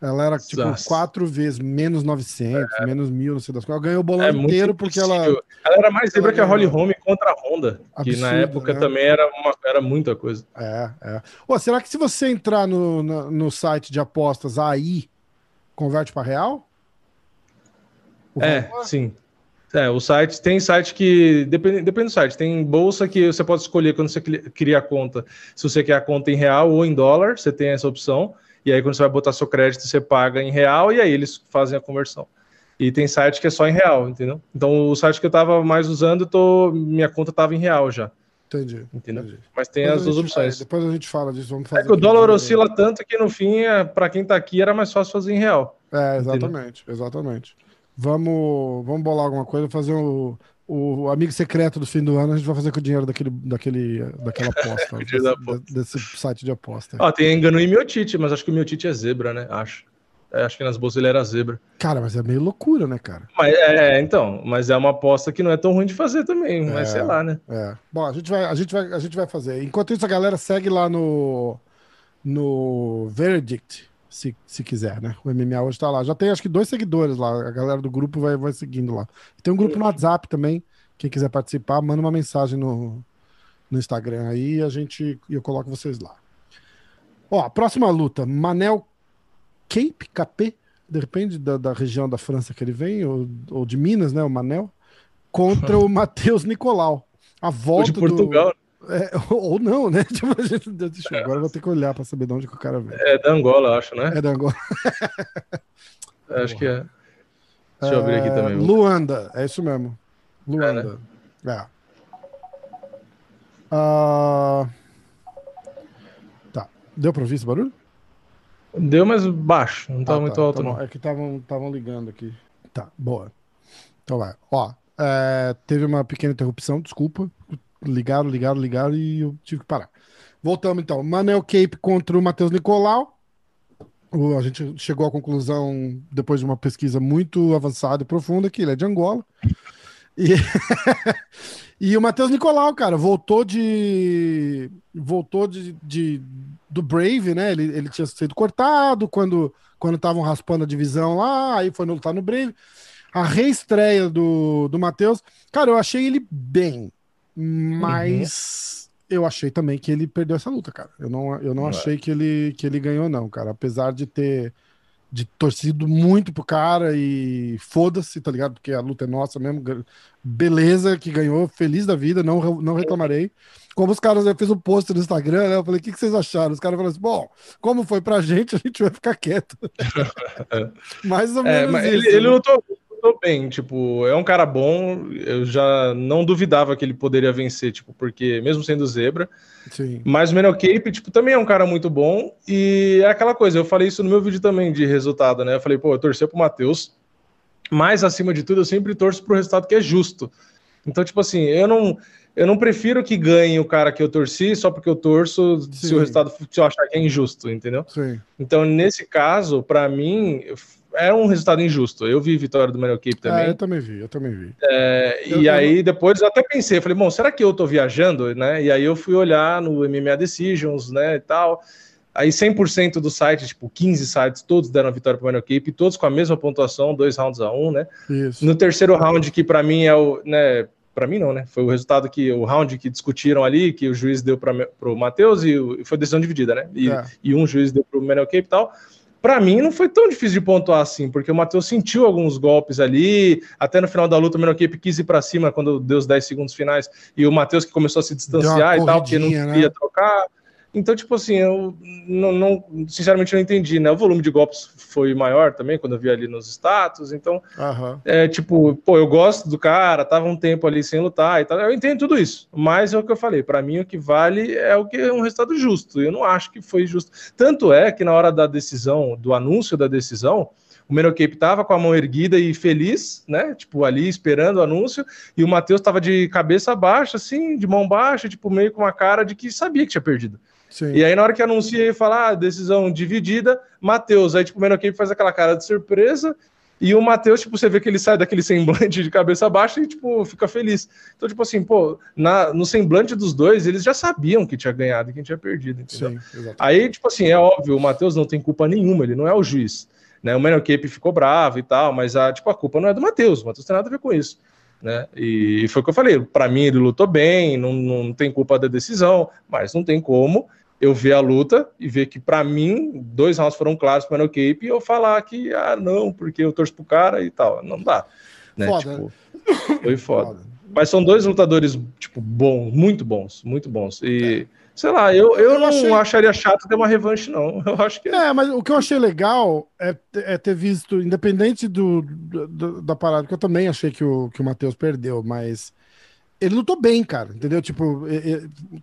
Ela era tipo Nossa. quatro vezes menos 900, é. menos mil, não sei das coisas. Ela ganhou o bolão é inteiro porque ela. Ela era mais zebra que a Holly Holm contra a Honda, Absurdo, que na época né? também era, uma, era muita coisa. É, é. Ô, será que se você entrar no, no, no site de apostas aí, converte para real? O é, valor? sim. É, o site tem site que. Depende, depende do site. Tem bolsa que você pode escolher quando você cria a conta. Se você quer a conta em real ou em dólar, você tem essa opção. E aí, quando você vai botar seu crédito, você paga em real e aí eles fazem a conversão. E tem site que é só em real, entendeu? Então, o site que eu estava mais usando, tô, minha conta estava em real já. Entendi. Entendeu? Entendi. Mas tem depois as duas opções. depois a gente fala disso. Vamos fazer é que o dólar oscila tanto que no fim, é, para quem está aqui, era mais fácil fazer em real. É, exatamente, entendeu? exatamente. Vamos, vamos bolar alguma coisa, fazer um, o amigo secreto do fim do ano a gente vai fazer com o dinheiro daquele, daquele, daquela aposta, desse, desse, site de aposta. Ó, tem engano em Miotite, mas acho que o Miotite é zebra, né? Acho. É, acho que nas bolsas ele era zebra. Cara, mas é meio loucura, né, cara? Mas é, então, mas é uma aposta que não é tão ruim de fazer também, é, mas sei lá, né? É. Bom, a gente vai, a gente vai, a gente vai fazer. Enquanto isso, a galera segue lá no no Verdict, se, se quiser, né? O MMA hoje tá lá. Já tem acho que dois seguidores lá. A galera do grupo vai, vai seguindo lá. Tem um grupo no WhatsApp também. Quem quiser participar, manda uma mensagem no, no Instagram aí e a gente eu coloco vocês lá. Ó, próxima luta, Manel Cape, Capé, depende da, da região da França que ele vem, ou, ou de Minas, né, o Manel, contra o Matheus Nicolau. A volta ou de Portugal. Do... É, ou não, né? Tipo, gente, deixa, agora eu vou ter que olhar para saber de onde que o cara vem. É da Angola, acho, né? É da Angola. É, acho que é. Deixa eu abrir aqui é, também. Luanda, é isso mesmo. Luanda. É. Né? é. Uh... Tá. Deu pra ouvir esse barulho? Deu, mas baixo. Não tava ah, muito tá, alto, tá não. É que estavam ligando aqui. Tá, boa. Então vai. Ó, é, teve uma pequena interrupção, desculpa ligaram, ligaram, ligaram e eu tive que parar. Voltamos então. Manuel Cape contra o Matheus Nicolau. O, a gente chegou à conclusão, depois de uma pesquisa muito avançada e profunda, que ele é de Angola. E, e o Matheus Nicolau, cara, voltou de. Voltou de, de, do Brave, né? Ele, ele tinha sido cortado quando quando estavam raspando a divisão lá, aí foi lutar no Brave. A reestreia do, do Matheus, cara, eu achei ele bem. Mas uhum. eu achei também que ele perdeu essa luta, cara. Eu não, eu não, achei que ele, que ele ganhou, não, cara. Apesar de ter de torcido muito pro cara e foda-se, tá ligado? Porque a luta é nossa mesmo. Beleza que ganhou, feliz da vida, não, não reclamarei. Como os caras, eu fiz um post no Instagram, né? Eu falei, o que, que vocês acharam? Os caras falaram assim, bom, como foi pra gente, a gente vai ficar quieto. Mais ou é, menos. É, isso, ele, né? ele lutou tô bem, tipo, é um cara bom, eu já não duvidava que ele poderia vencer, tipo, porque mesmo sendo zebra, Sim. mas o Menor Cape, tipo, também é um cara muito bom, e é aquela coisa, eu falei isso no meu vídeo também de resultado, né, eu falei, pô, eu torci pro Matheus, mas acima de tudo eu sempre torço pro resultado que é justo, então, tipo assim, eu não, eu não prefiro que ganhe o cara que eu torci só porque eu torço Sim. se o resultado se eu achar que é injusto, entendeu? Sim. Então, nesse caso, para mim, é um resultado injusto. Eu vi vitória do Manuel Cape é, também. É, eu também vi, eu também vi. É, eu, e aí depois eu até pensei, falei, bom, será que eu tô viajando, né? E aí eu fui olhar no MMA Decisions, né, e tal. Aí 100% do site, tipo 15 sites, todos deram a vitória para o Manuel Cape, todos com a mesma pontuação, dois rounds a um, né? Isso. No terceiro round, que para mim é o, né, para mim não, né? Foi o resultado que o round que discutiram ali, que o juiz deu para o Matheus e, e foi decisão dividida, né? E, é. e um juiz deu para o Manuel Cape e tal para mim não foi tão difícil de pontuar assim, porque o Matheus sentiu alguns golpes ali, até no final da luta o Menocape quis ir para cima quando deu os 10 segundos finais, e o Matheus que começou a se distanciar e tal, porque não queria né? trocar. Então, tipo assim, eu não, não, sinceramente não entendi, né? O volume de golpes foi maior também, quando eu vi ali nos status. Então, uhum. é tipo, pô, eu gosto do cara, tava um tempo ali sem lutar e tal. Eu entendo tudo isso, mas é o que eu falei, para mim o que vale é o que é um resultado justo. Eu não acho que foi justo. Tanto é que na hora da decisão, do anúncio da decisão, O Menor Cape tava com a mão erguida e feliz, né? Tipo, ali esperando o anúncio, e o Matheus tava de cabeça baixa, assim, de mão baixa, tipo, meio com uma cara de que sabia que tinha perdido. Sim. E aí, na hora que anuncia e fala, ah, decisão dividida, Matheus. Aí, tipo, o Cape faz aquela cara de surpresa, e o Matheus, tipo, você vê que ele sai daquele semblante de cabeça baixa e, tipo, fica feliz. Então, tipo assim, pô, na, no semblante dos dois, eles já sabiam que tinha ganhado e que tinha perdido, entendeu? Sim, Aí, tipo assim, é óbvio, o Matheus não tem culpa nenhuma, ele não é o juiz. Né? O Cape ficou bravo e tal, mas a, tipo, a culpa não é do Matheus, o Matheus tem nada a ver com isso. Né? E, e foi o que eu falei, para mim ele lutou bem, não, não tem culpa da decisão, mas não tem como eu ver a luta e ver que, para mim, dois rounds foram claros para o Cape e eu falar que, ah, não, porque eu torço pro cara e tal. Não dá. Né? Foda. Tipo, foi foda. foda. Mas são dois lutadores, tipo, bons, muito bons, muito bons. E, é. sei lá, eu, eu, eu não achei... acharia chato ter uma revanche, não. Eu acho que. É, é mas o que eu achei legal é, é ter visto, independente do, do, da parada, que eu também achei que o, que o Matheus perdeu, mas ele lutou bem, cara, entendeu? Tipo,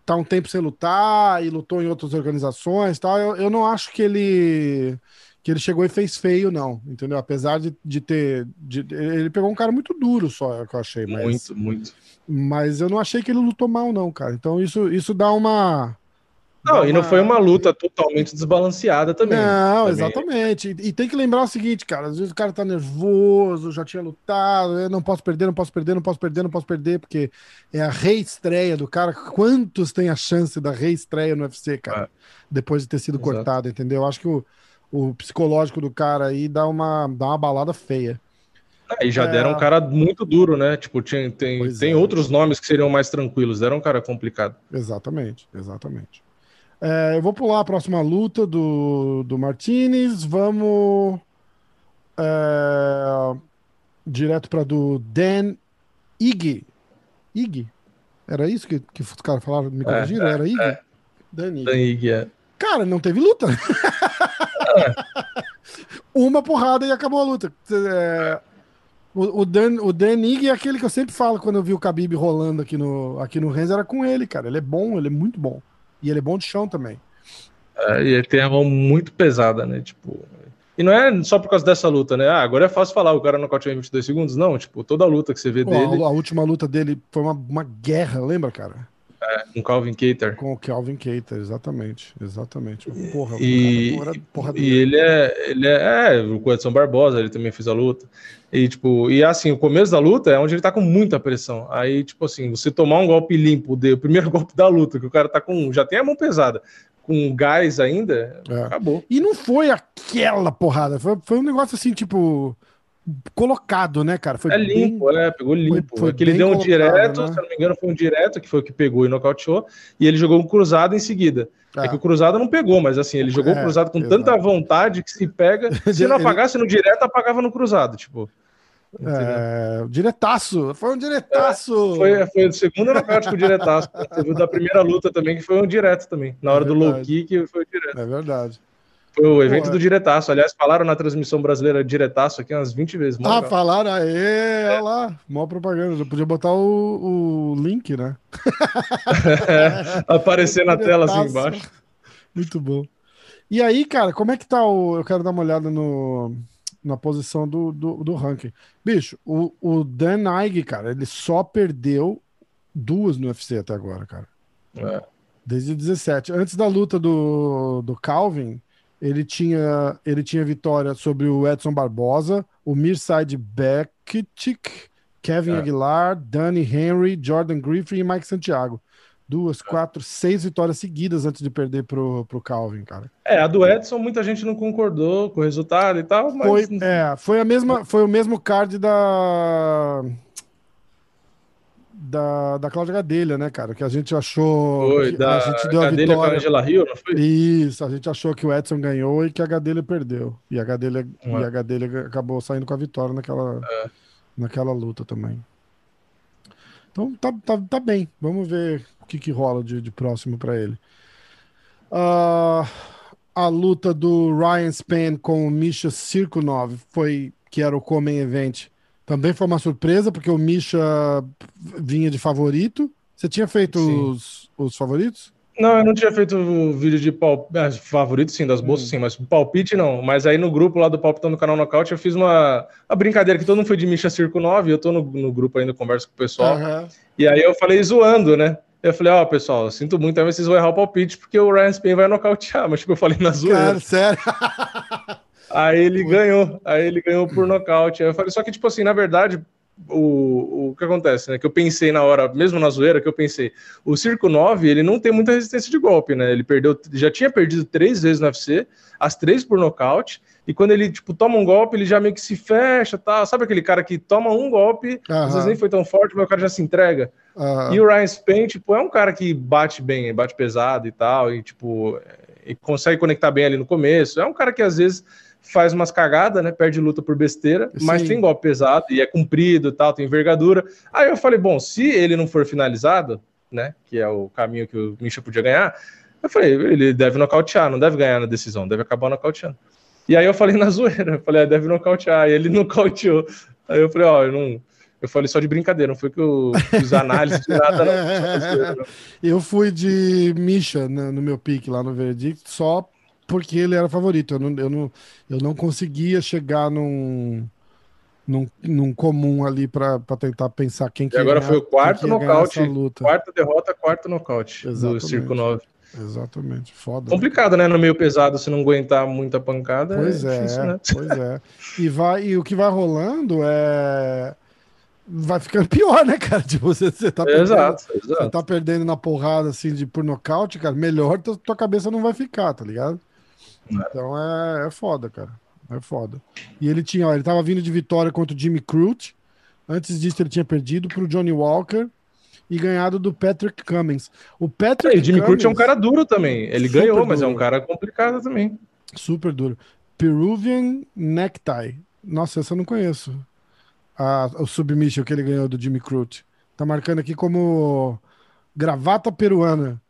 tá um tempo sem lutar e lutou em outras organizações tal. Eu, eu não acho que ele que ele chegou e fez feio, não, entendeu? Apesar de, de ter. De, ele pegou um cara muito duro só, é que eu achei. Mas, muito, muito. Mas eu não achei que ele lutou mal, não, cara. Então isso, isso dá uma não, e não foi uma luta totalmente desbalanceada também. Não, também. exatamente. E, e, tem que lembrar o seguinte, cara, às vezes o cara tá nervoso, já tinha lutado, eu não posso perder, não posso perder, não posso perder, não posso perder, porque é a reestreia do cara. Quantos tem a chance da reestreia no UFC, cara? É. Depois de ter sido Exato. cortado, entendeu? Acho que o, o psicológico do cara aí dá uma, dá uma balada feia. É, e já é... deram um cara muito duro, né? Tipo, tinha, tem, tem é. outros nomes que seriam mais tranquilos, deram um cara complicado. Exatamente, exatamente. É, eu vou pular a próxima luta do, do Martinez. Vamos é, direto para do Dan Ig. Ig? Era isso que, que os caras falaram? Me corrigiram? É, Era Ig? É. Dan Ig. Dan Ig é. Cara, não teve luta. É. Uma porrada e acabou a luta. É, o, o, Dan, o Dan Ig é aquele que eu sempre falo quando eu vi o Khabib rolando aqui no, aqui no Renz, era com ele, cara. Ele é bom, ele é muito bom. E ele é bom de chão também. É, e ele tem a mão muito pesada, né? Tipo. E não é só por causa dessa luta, né? Ah, agora é fácil falar, o cara nocauteou em 22 segundos. Não, tipo, toda a luta que você vê Pô, dele. A, a, última luta dele foi uma, uma guerra, lembra, cara? É, com o Calvin Cater. Com o Calvin Cater, exatamente. Exatamente. Porra, e, cara, porra, porra e ele é, ele é, é, o Edson Barbosa, ele também fez a luta. E, tipo, e assim, o começo da luta é onde ele tá com muita pressão. Aí, tipo assim, você tomar um golpe limpo, de, o primeiro golpe da luta, que o cara tá com. Já tem a mão pesada, com gás ainda, é. acabou. E não foi aquela porrada, foi, foi um negócio assim, tipo colocado, né, cara? Foi é limpo, bem... é, pegou limpo. Foi, foi que ele deu um direto, né? se não me engano, foi um direto que foi o que pegou e nocauteou, e ele jogou um cruzado em seguida. É, é que o cruzado não pegou, mas assim, ele jogou o é, cruzado com exato. tanta vontade que se pega. Se não apagasse no direto, apagava no cruzado, tipo. É, diretaço, foi um diretaço. É, foi, foi o segundo nocaute com o diretaço. Teve da primeira luta também, que foi um direto também. Na hora é do low kick, foi direto. É verdade. Foi o evento Pô, do Diretaço. Aliás, falaram na transmissão brasileira Diretaço aqui umas 20 vezes. Ah, legal. falaram? Aê, olha lá. Mó propaganda. Já podia botar o, o link, né? é, aparecer na tela assim embaixo. Muito bom. E aí, cara, como é que tá o. Eu quero dar uma olhada no, na posição do, do, do ranking. Bicho, o, o Dan Ige, cara, ele só perdeu duas no UFC até agora, cara. É. Desde 17. Antes da luta do, do Calvin, ele tinha, ele tinha vitória sobre o Edson Barbosa, o Mirsad Bekic, Kevin é. Aguilar, Danny Henry, Jordan Griffin e Mike Santiago. Duas, quatro, seis vitórias seguidas antes de perder pro, pro Calvin, cara. É, a do Edson muita gente não concordou com o resultado e tal, mas... Foi, é, foi, a mesma, foi o mesmo card da da, da Cláudia Gadelha, né, cara? Que a gente achou. Foi, da a gente deu Gadelha a vitória. com a Angela Rio, não foi? Isso, a gente achou que o Edson ganhou e que a Gadelha perdeu. E a Gadelha, e a Gadelha acabou saindo com a vitória naquela, é. naquela luta também. Então tá, tá, tá bem. Vamos ver o que, que rola de, de próximo para ele. Uh, a luta do Ryan Span com o Misha Cirkunov foi que era o Comen Event também foi uma surpresa, porque o Misha vinha de favorito. Você tinha feito os, os favoritos? Não, eu não tinha feito vídeo de palpite. É, favorito, sim, das bolsas, hum. sim, mas palpite não. Mas aí no grupo lá do Palpitão no canal Nocaute, eu fiz uma, uma brincadeira que todo mundo foi de Misha Circo 9, eu tô no, no grupo ainda, converso com o pessoal. Uhum. E aí eu falei zoando, né? Eu falei, ó, oh, pessoal, sinto muito, aí vocês vão errar o palpite, porque o Ryan Spain vai nocautear, mas tipo, eu falei na zoeira. Cara, sério? Aí ele ganhou, aí ele ganhou por nocaute. Aí eu falei, só que, tipo assim, na verdade, o, o que acontece, né? Que eu pensei na hora, mesmo na zoeira, que eu pensei, o Circo 9, ele não tem muita resistência de golpe, né? Ele perdeu, já tinha perdido três vezes no UFC, as três por nocaute, e quando ele, tipo, toma um golpe, ele já meio que se fecha, tá? Sabe aquele cara que toma um golpe, às vezes nem foi tão forte, mas o cara já se entrega. E o Ryan Spain, tipo, é um cara que bate bem, bate pesado e tal, e, tipo, e consegue conectar bem ali no começo. É um cara que, às vezes faz umas cagadas, né? Perde luta por besteira, Sim. mas tem golpe pesado e é comprido e tal, tem envergadura. Aí eu falei, bom, se ele não for finalizado, né? Que é o caminho que o Misha podia ganhar, eu falei, ele deve nocautear, não deve ganhar na decisão, deve acabar nocauteando. E aí eu falei na zoeira, eu falei, ah, deve nocautear, e ele nocauteou. Aí eu falei, ó, oh, eu não. Eu falei só de brincadeira, não foi que eu fiz análise de nada, não. Eu fui de Misha no meu pique lá no Verdict, só porque ele era favorito. Eu não, eu não, eu não conseguia chegar num, num, num comum ali para tentar pensar quem que E agora foi o quarto nocaute. Quarta derrota, quarto nocaute Exatamente. do Circo 9. Exatamente, foda. Complicado, né? No meio pesado, se não aguentar muita pancada. Pois é, é difícil, né? pois é. E, vai, e o que vai rolando é. Vai ficando pior, né, cara? Tipo, você, você, tá perdendo, exato, exato. você tá perdendo na porrada assim de por nocaute, cara. Melhor tua, tua cabeça não vai ficar, tá ligado? Então é, é foda, cara. É foda. E ele tinha, ó, ele tava vindo de vitória contra o Jimmy Crute. Antes disso, ele tinha perdido pro Johnny Walker e ganhado do Patrick Cummings. O Patrick é, o Jimmy Crute é um cara duro também. Ele ganhou, duro. mas é um cara complicado também. Super duro. Peruvian Necktie. Nossa, essa eu não conheço. A, o submission que ele ganhou do Jimmy Crute. Tá marcando aqui como gravata peruana.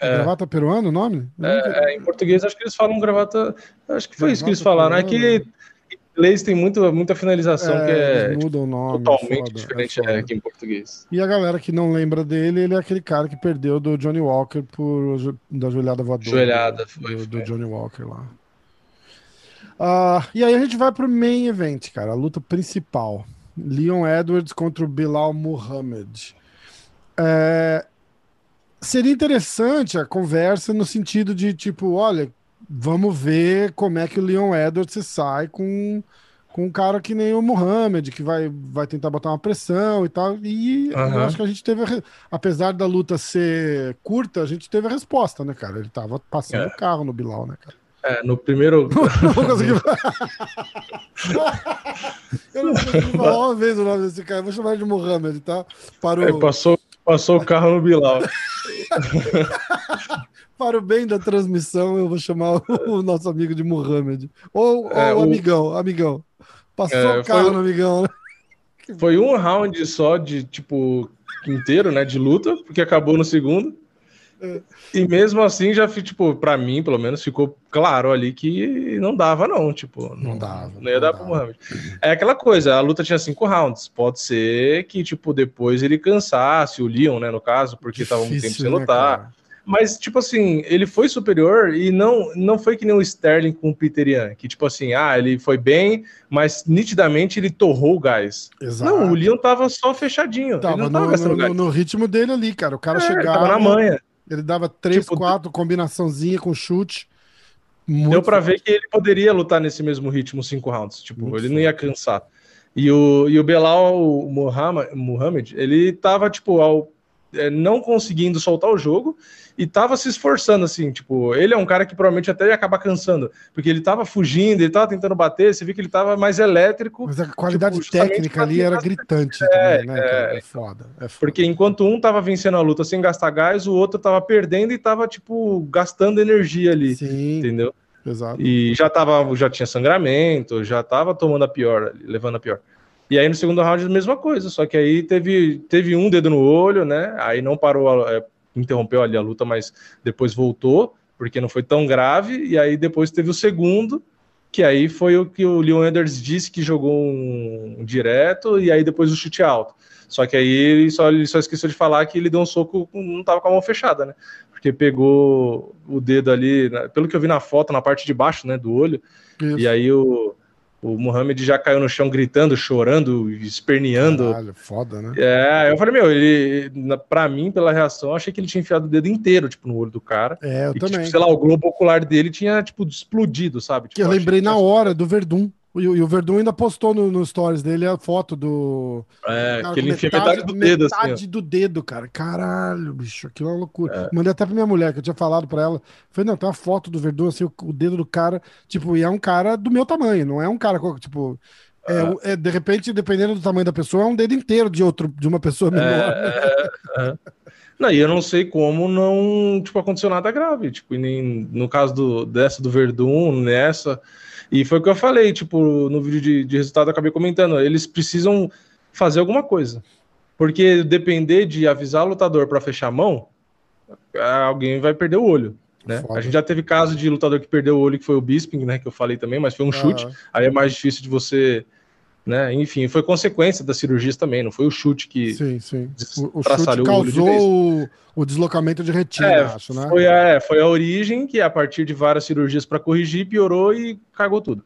É. Gravata peruana o nome? É, é, em português acho que eles falam gravata. Acho que foi gravata isso que eles falaram. É que em inglês tem muito, muita finalização é, que é muda o nome, totalmente foda, diferente é aqui em português. E a galera que não lembra dele, ele é aquele cara que perdeu do Johnny Walker por da joelhada voadora. Joelhada, foi, do, do Johnny Walker lá. Uh, e aí a gente vai pro main event, cara, a luta principal. Leon Edwards contra o Bilal Muhammad. É, seria interessante a conversa no sentido de tipo, olha, vamos ver como é que o Leon Edwards se sai com, com um cara que nem o Muhammad, que vai, vai tentar botar uma pressão e tal. E uhum. eu acho que a gente teve, a, apesar da luta ser curta, a gente teve a resposta, né, cara? Ele tava passando é. o carro no Bilal, né, cara? É, no primeiro. não consegui... eu não consegui falar uma vez o nome desse cara. Vou chamar de Muhammad, tá? Parou. É, passou, passou o carro no Bilal. Para o bem da transmissão, eu vou chamar o, nosso amigo de Muhammad. Ou, é, o amigão, amigão. Passou é, o carro foi, no amigão, né? Foi um round só de, tipo, inteiro, né, de luta, porque acabou no segundo. E mesmo assim, já, tipo, pra mim, pelo menos, ficou claro ali que não dava, não. Tipo, não, não dava. Não ia não dar dava. pro Muhammad. É aquela coisa, a luta tinha cinco rounds. Pode ser que, tipo, depois ele cansasse, o Leon, né, no caso, porque Difícil, tava um tempo sem né, lutar. Cara? Mas, tipo assim, ele foi superior e não, não foi que nem o Sterling com o Peter Ian, que, tipo assim, ah, ele foi bem, mas nitidamente ele torrou o gás. Exato. Não, o Leon tava só fechadinho. Tava, ele não tava no, no, no, ritmo dele ali, cara. O cara é, chegava. Tava na manha. Ele dava três, tipo, quatro combinaçãozinha com chute. Deu para ver que ele poderia lutar nesse mesmo ritmo cinco rounds. Tipo, muito ele não ia cansar. E o, e o Belal o Muhammad, ele tava, tipo, ao, é, não conseguindo soltar o jogo e tava se esforçando, assim, tipo, ele é um cara que provavelmente até ia acabar cansando, porque ele tava fugindo, ele tava tentando bater, você viu que ele tava mais elétrico. Mas a qualidade tipo, técnica ali era gritante é, também, né? É, é, foda, é foda. Porque enquanto um tava vencendo a luta sem gastar gás, o outro tava perdendo e tava, tipo, gastando energia ali, Sim. entendeu? Exato. E já tava, já tinha sangramento, já tava tomando a pior, levando a pior. E aí no segundo round a mesma coisa, só que aí teve, teve um dedo no olho, né? Aí não parou, é, interrompeu ali a luta, mas depois voltou, porque não foi tão grave, e aí depois teve o segundo, que aí foi o que o Leon Edwards disse que jogou um, um direto, e aí depois o chute alto. Só que aí ele só, ele só esqueceu de falar que ele deu um soco, não tava com a mão fechada, né? Porque pegou o dedo ali, né? pelo que eu vi na foto, na parte de baixo, né, do olho. Isso. E aí o, o Mohamed já caiu no chão gritando, chorando, esperneando. Caralho, foda, né? É, eu falei, meu, ele, pra mim, pela reação, eu achei que ele tinha enfiado o dedo inteiro, tipo, no olho do cara. É, eu e também. Que, tipo, sei lá, o globo ocular dele tinha, tipo, explodido, sabe? Tipo, eu lembrei na hora do Verdun. E, o Verdun ainda postou no, no stories dele a foto do. É, cara, que ele enfia metade, metade do dedo, assim. Metade do dedo, cara. Caralho, bicho, aquilo é uma loucura. É. Mandei até pra minha mulher, que eu tinha falado pra ela. Falei, não, tem uma foto do Verdun, assim, o, o, dedo do cara, tipo, e é um cara do meu tamanho, não é um cara, tipo. É, é, de repente, dependendo do tamanho da pessoa, é um dedo inteiro de outro, de uma pessoa menor. É, é, é. Não, e eu não sei como não, tipo, aconteceu nada grave. Tipo, nem no caso do, dessa do Verdun, nessa. E foi o que eu falei, tipo, no vídeo de, de resultado, eu acabei comentando. Eles precisam fazer alguma coisa. Porque depender de avisar o lutador para fechar a mão, alguém vai perder o olho. Né? A gente já teve caso de lutador que perdeu o olho, que foi o Bisping, né? Que eu falei também, mas foi um ah. chute. Aí é mais difícil de você né? Enfim, foi consequência das cirurgias também, não foi o chute que sim, sim. O, o chute causou o, o, deslocamento de retina, é, acho, né? Foi a, é, foi a origem que a partir de várias cirurgias para corrigir piorou e cagou tudo.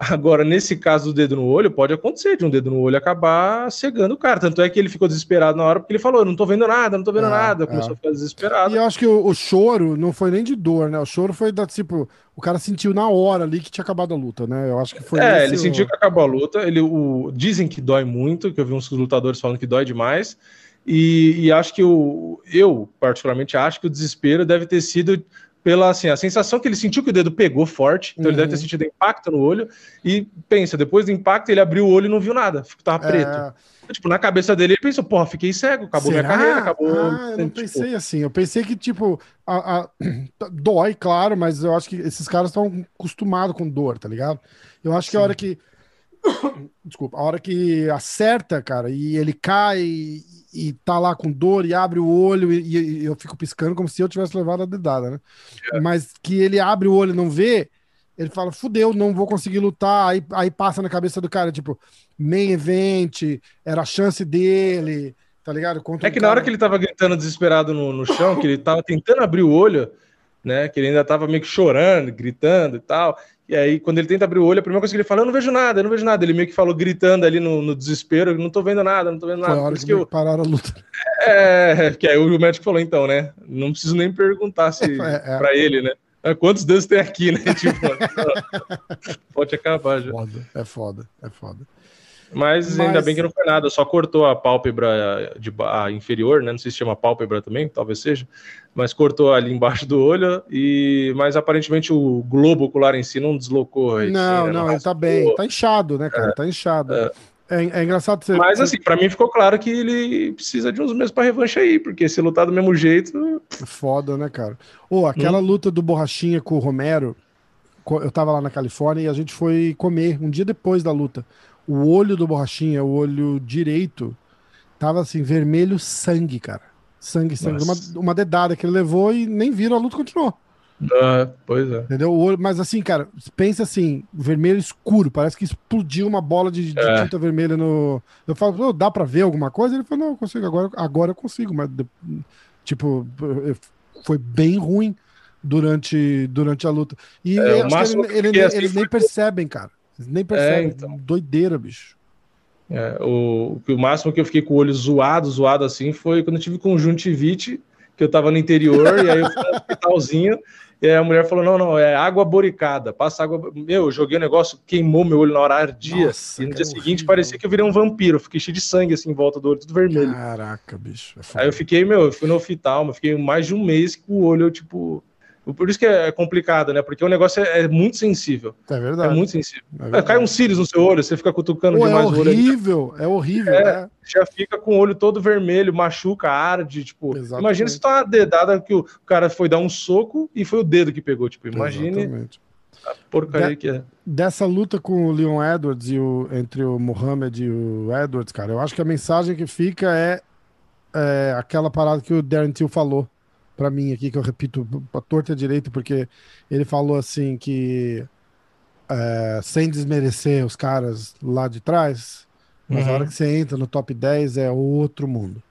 Agora, nesse caso do dedo no olho, pode acontecer de um dedo no olho acabar cegando o cara. Tanto é que ele ficou desesperado na hora, porque ele falou: não tô vendo nada, não tô vendo é, nada. Começou é. a ficar desesperado. E eu acho que o, o, choro não foi nem de dor, né? O choro foi da tipo. O cara sentiu na hora ali que tinha acabado a luta, né? Eu acho que foi. É, ele sentiu que acabou a luta. Ele, o, dizem que dói muito, que eu vi uns lutadores falando que dói demais. E, e acho que o. Eu, particularmente, acho que o desespero deve ter sido pela assim, a sensação que ele sentiu que o dedo pegou forte, então uhum. ele deve ter uhum. sentido impacto no olho, e pensa, depois do impacto ele abriu o olho e não viu nada, tava é... preto. Tipo, na cabeça dele ele pensou, porra, fiquei cego, acabou Será? minha carreira, acabou. Ah, eu não tipo... pensei assim, eu pensei que, tipo, a, a... dói, claro, mas eu acho que esses caras estão acostumados com dor, tá ligado? Eu acho que Sim. a hora que. Desculpa, a hora que acerta, cara, e ele cai e tá lá com dor e abre o olho e, e, eu fico piscando como se eu tivesse levado a dedada, né? É. Mas que ele abre o olho e não vê, ele fala, fudeu, não vou conseguir lutar. Aí, aí passa na cabeça do cara, tipo, main event, era a chance dele, tá ligado? Contra é que na hora que ele tava gritando desesperado no, no chão, que ele tava tentando abrir o olho, né? Que ele ainda tava meio que chorando, gritando e tal. E aí, quando ele tenta abrir o olho, a primeira coisa que ele fala, eu não vejo nada, eu não vejo nada. Ele meio que falou gritando ali no, no desespero, não tô vendo nada, não tô vendo nada. Foi a hora que, que eu... pararam a luta. É, que aí o médico falou, então, né? Não preciso nem perguntar se é, é. pra ele, né? Ah, quantos dedos tem aqui, né? Tipo, pode acabar já. Foda, é foda, é foda. Mas, Mas, ainda bem que não foi nada, só cortou a pálpebra de, a inferior, né? Não sei se chama pálpebra também, talvez seja, mas cortou ali embaixo do olho, e mas aparentemente o globo ocular em si não deslocou. Aí, não, assim, não, ele tá bem, tá inchado, né, cara? É, tá inchado. É. É, é, engraçado você... Mas assim, para mim ficou claro que ele precisa de uns meses para revanche aí, porque se lutar do mesmo jeito. Foda, né, cara? Ô, oh, aquela hum. luta do Borrachinha com o Romero, eu tava lá na Califórnia e a gente foi comer um dia depois da luta o olho do Borrachinha, o olho direito, tava assim, vermelho sangue, cara. Sangue, sangue. Uma, uma dedada que ele levou e nem viram, a luta continuou. Ah, pois é. Entendeu? O olho, mas assim, cara, pensa assim, vermelho escuro, parece que explodiu uma bola de, de é. tinta vermelha no. Eu falo, oh, dá pra ver alguma coisa? Ele falou, não, eu consigo, agora, agora eu consigo, mas tipo, foi bem ruim durante, durante a luta. E é, ele, ele, assim eles nem percebem, cara. Nem percebe. É, então. Doideira, bicho. É, o, o máximo que eu fiquei com o olho zoado, zoado assim, foi quando eu tive conjuntivite, que eu tava no interior, e aí eu fui no hospitalzinho, e aí a mulher falou: não, não, é água boricada, passa água. Meu, eu joguei o um negócio, queimou meu olho na hora, ardia. Nossa, e no dia seguinte horrível. parecia que eu virei um vampiro, fiquei cheio de sangue assim em volta do olho, tudo vermelho. Caraca, bicho. É aí eu fiquei, meu, eu fui no oftalmo, fiquei mais de um mês com o olho, tipo, por isso que é complicado, né? Porque o negócio é, é muito sensível. É verdade. É muito sensível. É Cai um cílios no seu olho, você fica cutucando Pô, é demais é o olho. É horrível, é horrível. Né? Já fica com o olho todo vermelho, machuca, arde. Tipo, Exatamente. imagina se tá uma dedada que o cara foi dar um soco e foi o dedo que pegou. Tipo, imagine Exatamente. a porcaria de, que é. Dessa luta com o Leon Edwards e o, entre o Mohamed e o Edwards, cara, eu acho que a mensagem que fica é, é aquela parada que o Darren Till falou para mim aqui, que eu repito a torta direito, porque ele falou assim que, é, sem desmerecer os caras lá de trás, Mas uhum. a hora que você entra no top 10 é outro mundo.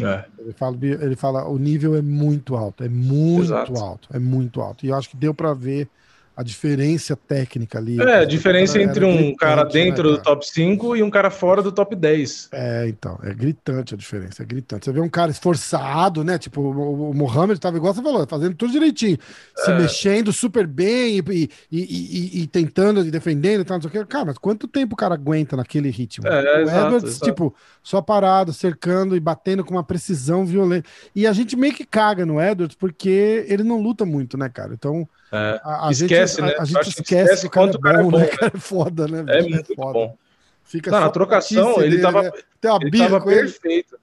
É. Ele, fala, ele fala, o nível é muito alto, é muito Exato. alto, é muito alto. E eu acho que deu para ver a diferença técnica ali. É, a diferença entre um cara né, dentro né, do top 5 e um cara fora do top 10. É, então, é gritante a diferença, é gritante. Você vê um cara esforçado, né? Tipo, o, Mohamed tava igual você falou, fazendo tudo direitinho, é. se mexendo super bem e, e, e, e tentando e defendendo e tal, não sei o que. Cara, mas quanto tempo o cara aguenta naquele ritmo? É, o exato, Edwards, exato. tipo, só parado, cercando e batendo com uma precisão violenta. E a gente meio que caga no Edwards porque ele não luta muito, né, cara? Então. É, a, esquece, gente, né? A, a gente esquece, esquece quanto o cara, é bom, né? cara é foda, né? É muito foda. bom. Fica não, na trocação, ele tava, né? ele tava perfeito.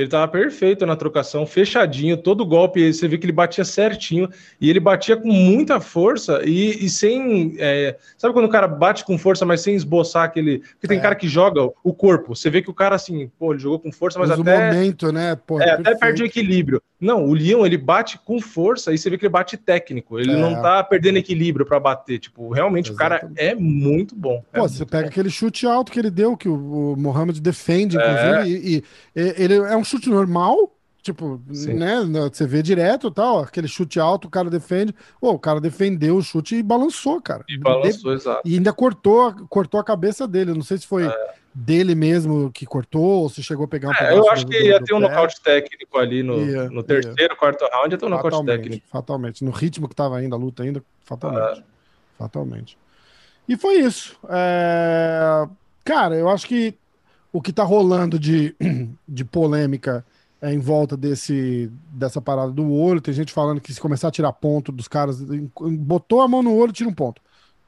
Ele tava perfeito na trocação, fechadinho, todo golpe, você vê que ele batia certinho, e ele batia com muita força e, e sem. É, sabe quando o cara bate com força, mas sem esboçar aquele. Porque tem é. cara que joga o corpo, você vê que o cara assim, pô, ele jogou com força, mas, mas até. momento, né? Pô, é, até perde o equilíbrio. Não, o Leão ele bate com força e você vê que ele bate técnico, ele é. não tá perdendo equilíbrio para bater. Tipo, realmente Exatamente. o cara é muito bom. Pô, você pega bom. aquele chute alto que ele deu, que o, o Mohamed defende, inclusive, é. e, e ele é um chute normal, tipo, Sim. né? Você vê direto tal, aquele chute alto, o cara defende. Pô, o cara defendeu o chute e balançou, cara. E balançou, de... exato. E ainda cortou, cortou a cabeça dele. Não sei se foi é. dele mesmo que cortou ou se chegou a pegar um é, Eu acho do, que ia do, ter um nocaute técnico ali no, ia, no terceiro, ia. quarto round, ia ter um nocaute técnico. Fatalmente. No ritmo que tava ainda a luta ainda, fatalmente. É. Fatalmente. E foi isso. É... Cara, eu acho que o que está rolando de, de polêmica é, em volta desse, dessa parada do olho. Tem gente falando que se começar a tirar ponto dos caras, botou a mão no olho, tira um ponto.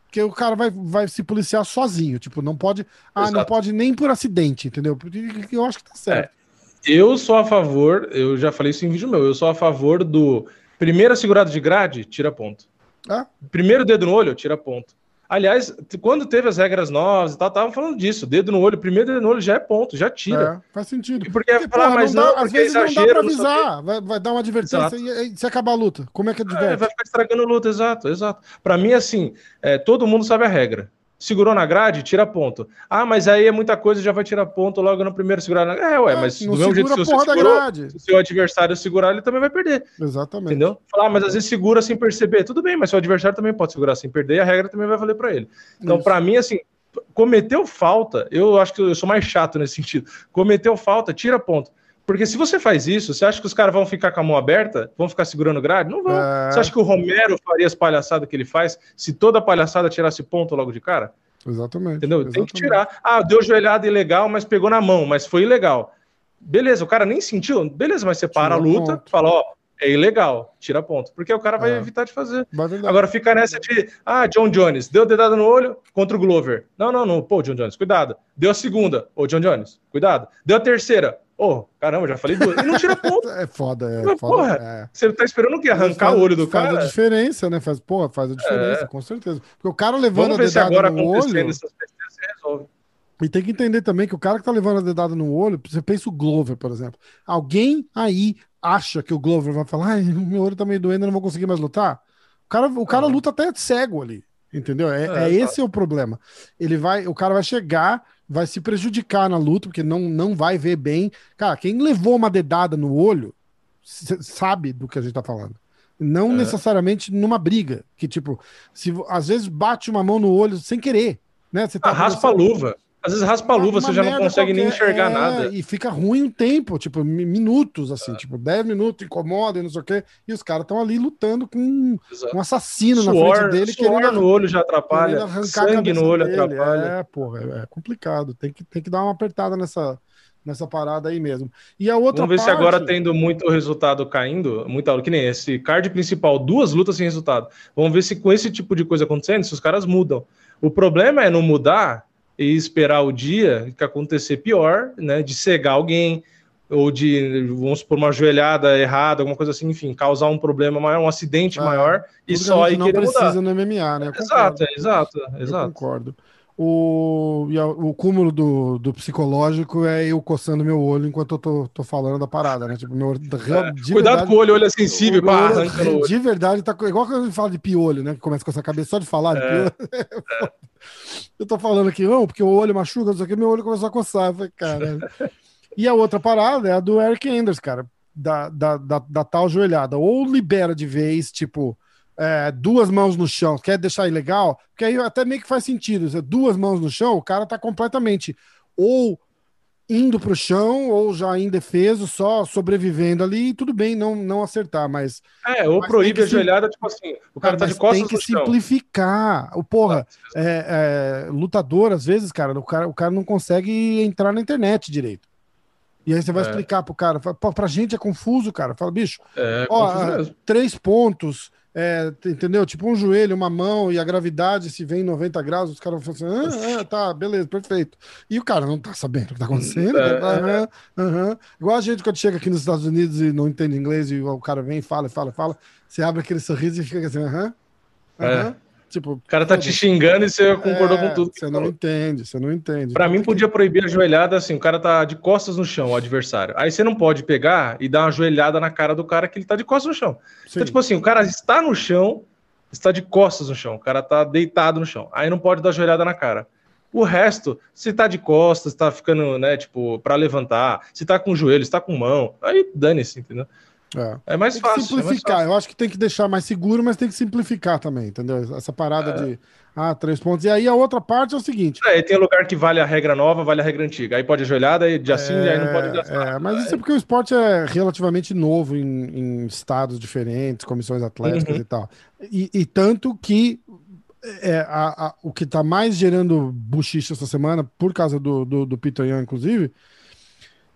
Porque o cara vai, vai se policiar sozinho. Tipo, não pode. Ah, Exato. não pode nem por acidente, entendeu? Eu acho que tá certo. É, eu sou a favor, eu já falei isso em vídeo meu, eu sou a favor do primeira segurada de grade, tira ponto. Ah? Primeiro dedo no olho, tira ponto. Aliás, quando teve as regras novas e tal, estavam falando disso. Dedo no olho, primeiro dedo no olho já é ponto, já tira. É, faz sentido. Porque, porque falar, mas não, dá, não às vezes não dá pra avisar. Vai, vai, dar uma advertência e, e, se acabar a luta. Como é que adverte? É, vai ficar estragando a luta, exato, exato. Pra mim, assim, é, todo mundo sabe a regra segurou na grade, tira ponto. Ah, mas aí é muita coisa, já vai tirar ponto logo no primeiro segurar na grade. É, ué, mas é, do mesmo jeito que você segurou, se o seu adversário segurar, ele também vai perder. Exatamente. Entendeu? Falar, ah, mas às vezes segura sem perceber. Tudo bem, mas seu adversário também pode segurar sem perder e a regra também vai valer para ele. Então, para mim, assim, cometeu falta, eu acho que eu sou mais chato nesse sentido. Cometeu falta, tira ponto. Porque se você faz isso, você acha que os caras vão ficar com a mão aberta? Vão ficar segurando grade? Não vão. É... Você acha que o Romero faria as palhaçadas que ele faz se toda a palhaçada tirasse ponto logo de cara? Exatamente. Entendeu? Exatamente. Tem que tirar. Ah, deu joelhada ilegal, mas pegou na mão, mas foi ilegal. Beleza, o cara nem sentiu. Beleza, mas você para tira a luta, ponto. fala, ó, é ilegal, tira ponto. Porque o cara vai é. evitar de fazer. Agora fica nessa de, ah, John Jones, deu dedada no olho contra o Glover. Não, não, não. Pô, John Jones, cuidado. Deu a segunda. Ô, John Jones, cuidado. Deu a terceira. Ô, oh, caramba, já falei duas. E não tira ponto. é foda, é. Mas, foda, porra, é. Você tá esperando o quê? Arrancar faz, o olho do faz cara? Faz a diferença, né? Faz, porra, faz a diferença, é. com certeza. Porque o cara levando Vamos a dedada agora no olho... Essas resolve. E tem que entender também que o cara que tá levando a dedada no olho, você pensa o Glover, por exemplo. Alguém aí acha que o Glover vai falar, ai, meu olho tá meio doendo, eu não vou conseguir mais lutar? O cara, o cara luta até cego ali. Entendeu? É, é, é esse é o problema. Ele vai, o cara vai chegar, vai se prejudicar na luta, porque não, não vai ver bem. Cara, quem levou uma dedada no olho sabe do que a gente tá falando. Não é. necessariamente numa briga, que tipo, se às vezes bate uma mão no olho sem querer, né? Você tá ah, raspa a luva. Às vezes raspa a luva, você já não consegue qualquer, nem enxergar é, nada. E fica ruim um tempo, tipo, minutos, assim, é. tipo, 10 minutos, incomoda e não sei o quê. E os caras estão ali lutando com Exato. um assassino suor, na frente dele. Suor querendo, no olho já atrapalha, sangue no olho dele. atrapalha. É, porra, é, é, complicado. Tem que, tem que dar uma apertada nessa, nessa parada aí mesmo. E a outra Vamos ver parte... se agora tendo muito resultado caindo, muita que nem esse card principal, duas lutas sem resultado. Vamos ver se com esse tipo de coisa acontecendo, se os caras mudam. O problema é não mudar e esperar o dia que acontecer pior, né, de cegar alguém ou de, vamos supor, uma joelhada errada, alguma coisa assim, enfim, causar um problema maior, um acidente ah, maior e só aí não precisa mudar. no MMA, né? exato, exato, exato. Eu concordo. O, o cúmulo do, do psicológico é eu coçando meu olho enquanto eu tô, tô falando da parada, né? Tipo, meu, é, cuidado verdade, com o olho, o olho é sensível, pá, olho, De verdade, tá igual quando a gente fala de piolho, né? Que começa com essa cabeça só de falar de é, piolho. É. eu tô falando aqui, não, porque o olho machuca, não sei o que, meu olho começou a coçar. Eu falei, cara. e a outra parada é a do Eric Enders, cara, da, da, da, da tal joelhada. Ou libera de vez, tipo é, duas mãos no chão, quer deixar ilegal? Porque aí até meio que faz sentido. Duas mãos no chão, o cara tá completamente ou indo pro chão ou já indefeso, só sobrevivendo ali, e tudo bem não, não acertar, mas. É, ou proíbe a joelhada, tipo assim, o cara tá de costas Tem que simplificar. O porra, é, é, lutador, às vezes, cara o, cara, o cara não consegue entrar na internet direito. E aí você vai é. explicar pro cara, fala, pra gente é confuso, cara. Fala, bicho, é, ó, três pontos, é, entendeu? Tipo um joelho, uma mão e a gravidade se vem em 90 graus, os caras vão falar assim, ah, ah, tá, beleza, perfeito. E o cara não tá sabendo o que tá acontecendo. É, tá, uhum, Igual a gente quando chega aqui nos Estados Unidos e não entende inglês e o cara vem, fala, fala, fala, você abre aquele sorriso e fica assim, aham, aham. Tipo, o cara tá te xingando e você concordou é, com tudo. Você não entende, você não entende. Para mim, podia proibir a joelhada assim: o cara tá de costas no chão, o adversário. Aí você não pode pegar e dar uma joelhada na cara do cara que ele tá de costas no chão. Então, Sim. Então, tipo assim, o cara está no chão, está de costas no chão, o cara tá deitado no chão. Aí não pode dar joelhada na cara. O resto, se tá de costas, tá ficando, né, tipo, para levantar, se tá com joelho, se tá com mão, aí dane-se, entendeu? É, é mais tem fácil. Simplificar. É mais fácil. Eu acho que tem que deixar mais seguro, mas tem que simplificar também, entendeu? Essa parada é. de ah, três pontos. E aí a outra parte é o seguinte. É, tem lugar que vale a regra nova, vale a regra antiga. Aí pode ajoelhada, aí de assim, é, aí não pode gastar. É, mas isso é porque o esporte é relativamente novo em, em estados diferentes, comissões atléticas uhum. e tal. E, e tanto que é, a, a, o que está mais gerando buchicha essa semana, por causa do, do, do Pitonhão, inclusive,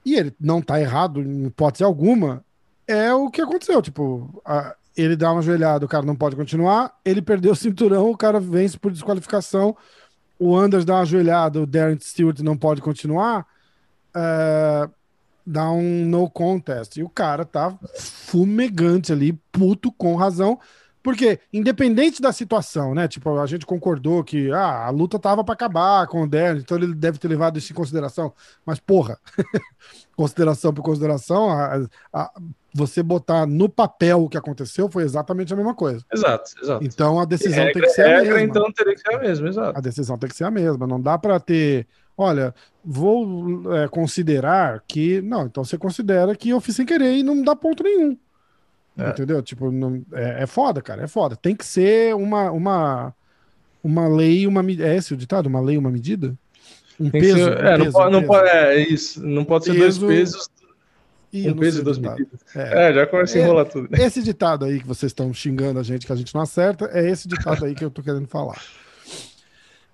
e ele não está errado em hipótese alguma, é o que aconteceu. Tipo, a, ele dá uma joelhada, o cara não pode continuar. Ele perdeu o cinturão, o cara vence por desqualificação. O Anders dá uma joelhada, o Darren Stewart não pode continuar. É, dá um no contest. E o cara tá fumegante ali, puto com razão. Porque, independente da situação, né? Tipo, a gente concordou que ah, a luta tava para acabar com o Darren, então ele deve ter levado isso em consideração. Mas, porra, consideração por consideração, a, a, você botar no papel o que aconteceu foi exatamente a mesma coisa. Exato, exato. Então a decisão regra, tem que ser a regra, mesma. Então teria que ser a mesma, exato. A decisão tem que ser a mesma. Não dá para ter. Olha, vou é, considerar que. Não, então você considera que eu fiz sem querer e não dá ponto nenhum. É. Entendeu? Tipo, não, é, é foda, cara. É foda. Tem que ser uma, uma, uma lei, uma É esse o ditado? Uma lei, uma medida? Um peso. Ser, um é, peso, não, pode, um não pode. É isso. Não pode ser peso, dois pesos Ih, um peso e duas medidas. É. é, já começa a enrolar é, tudo. Esse ditado aí que vocês estão xingando a gente que a gente não acerta, é esse ditado aí que eu tô querendo falar.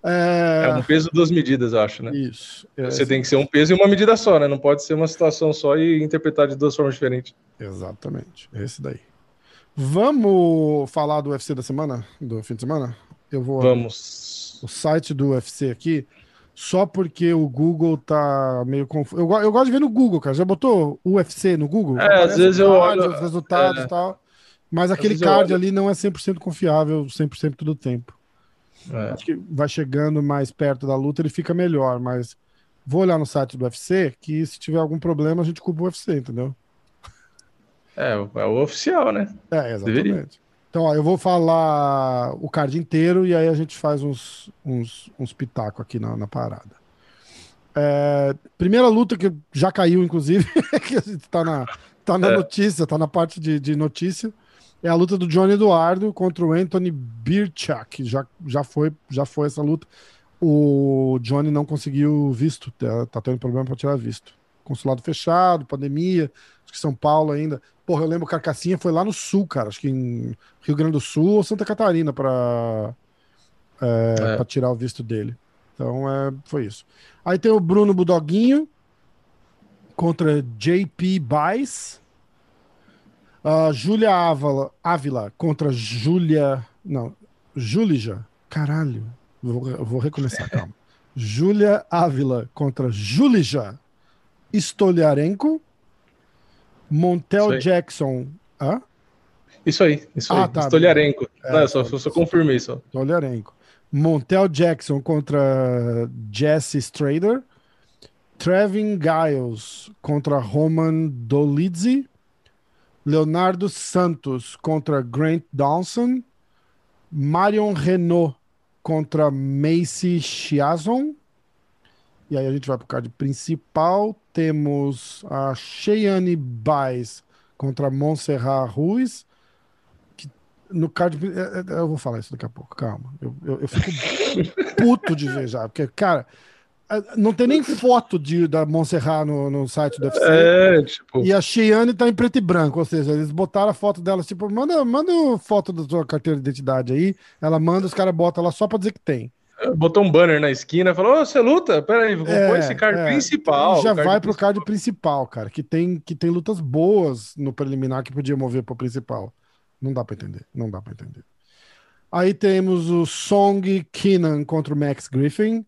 É... é um peso e duas medidas, eu acho, né? Isso. É Você tem que ser um peso e uma medida só, né? Não pode ser uma situação só e interpretar de duas formas diferentes. Exatamente. Esse daí. Vamos falar do UFC da semana? Do fim de semana? Eu vou. Vamos. O site do UFC aqui só porque o Google tá meio confuso. Eu, eu gosto de ver no Google, cara. Já botou UFC no Google? É, às vezes eu olho. Os resultados e é. tal. Mas aquele card ali não é 100% confiável 100% do tempo. É. Acho que vai chegando mais perto da luta, ele fica melhor, mas vou olhar no site do UFC que se tiver algum problema a gente culpa o UFC, entendeu? É, é o oficial, né? É, exatamente. Deveria. Então, ó, eu vou falar o card inteiro e aí a gente faz uns, uns, uns pitacos aqui na, na parada. É, primeira luta que já caiu, inclusive, que a gente tá na, tá na é. notícia, tá na parte de, de notícia. É a luta do Johnny Eduardo contra o Anthony Birchak. Já, já, foi, já foi essa luta. O Johnny não conseguiu visto, tá, tá tendo problema para tirar visto. Consulado fechado, pandemia, acho que São Paulo ainda. Porra, eu lembro Carcassinha foi lá no sul, cara. Acho que em Rio Grande do Sul ou Santa Catarina para é, é. Pra tirar o visto dele. Então é, foi isso. Aí tem o Bruno Budoguinho contra JP Baez. Uh, Júlia Ávila, Ávila contra Júlia. Não, Júlija. Caralho. Vou, vou recomeçar, calma. Júlia Ávila contra Júlija Stoliarenko. Montel Jackson. Hã? Isso aí, isso ah, aí. Tá, Stoliarenco. É, Não, eu só, só, só confirmei só. Stoliarenko. Montel Jackson contra Jesse Strader. Trevin Giles contra Roman Dolidze. Leonardo Santos contra Grant Dawson. Marion Renault contra Macy Chiazon. E aí a gente vai para o card principal. Temos a Cheyenne Baez contra Montserrat Ruiz. Que no card. É, é, eu vou falar isso daqui a pouco, calma. Eu, eu, eu fico puto de ver já. Porque, cara, não tem nem foto de, da Montserrat no, no site do UFC. É, tipo... E a Cheyenne tá em preto e branco, ou seja, eles botaram a foto dela, tipo, manda, manda foto da sua carteira de identidade aí. Ela manda, os caras botam lá só pra dizer que tem. Botou um banner na esquina, falou: oh, você luta? Peraí, vou é, esse card é, principal. Já card vai pro card principal, cara, que tem, que tem lutas boas no preliminar que podia mover pro principal. Não dá pra entender, não dá pra entender. Aí temos o Song Keenan contra o Max Griffin.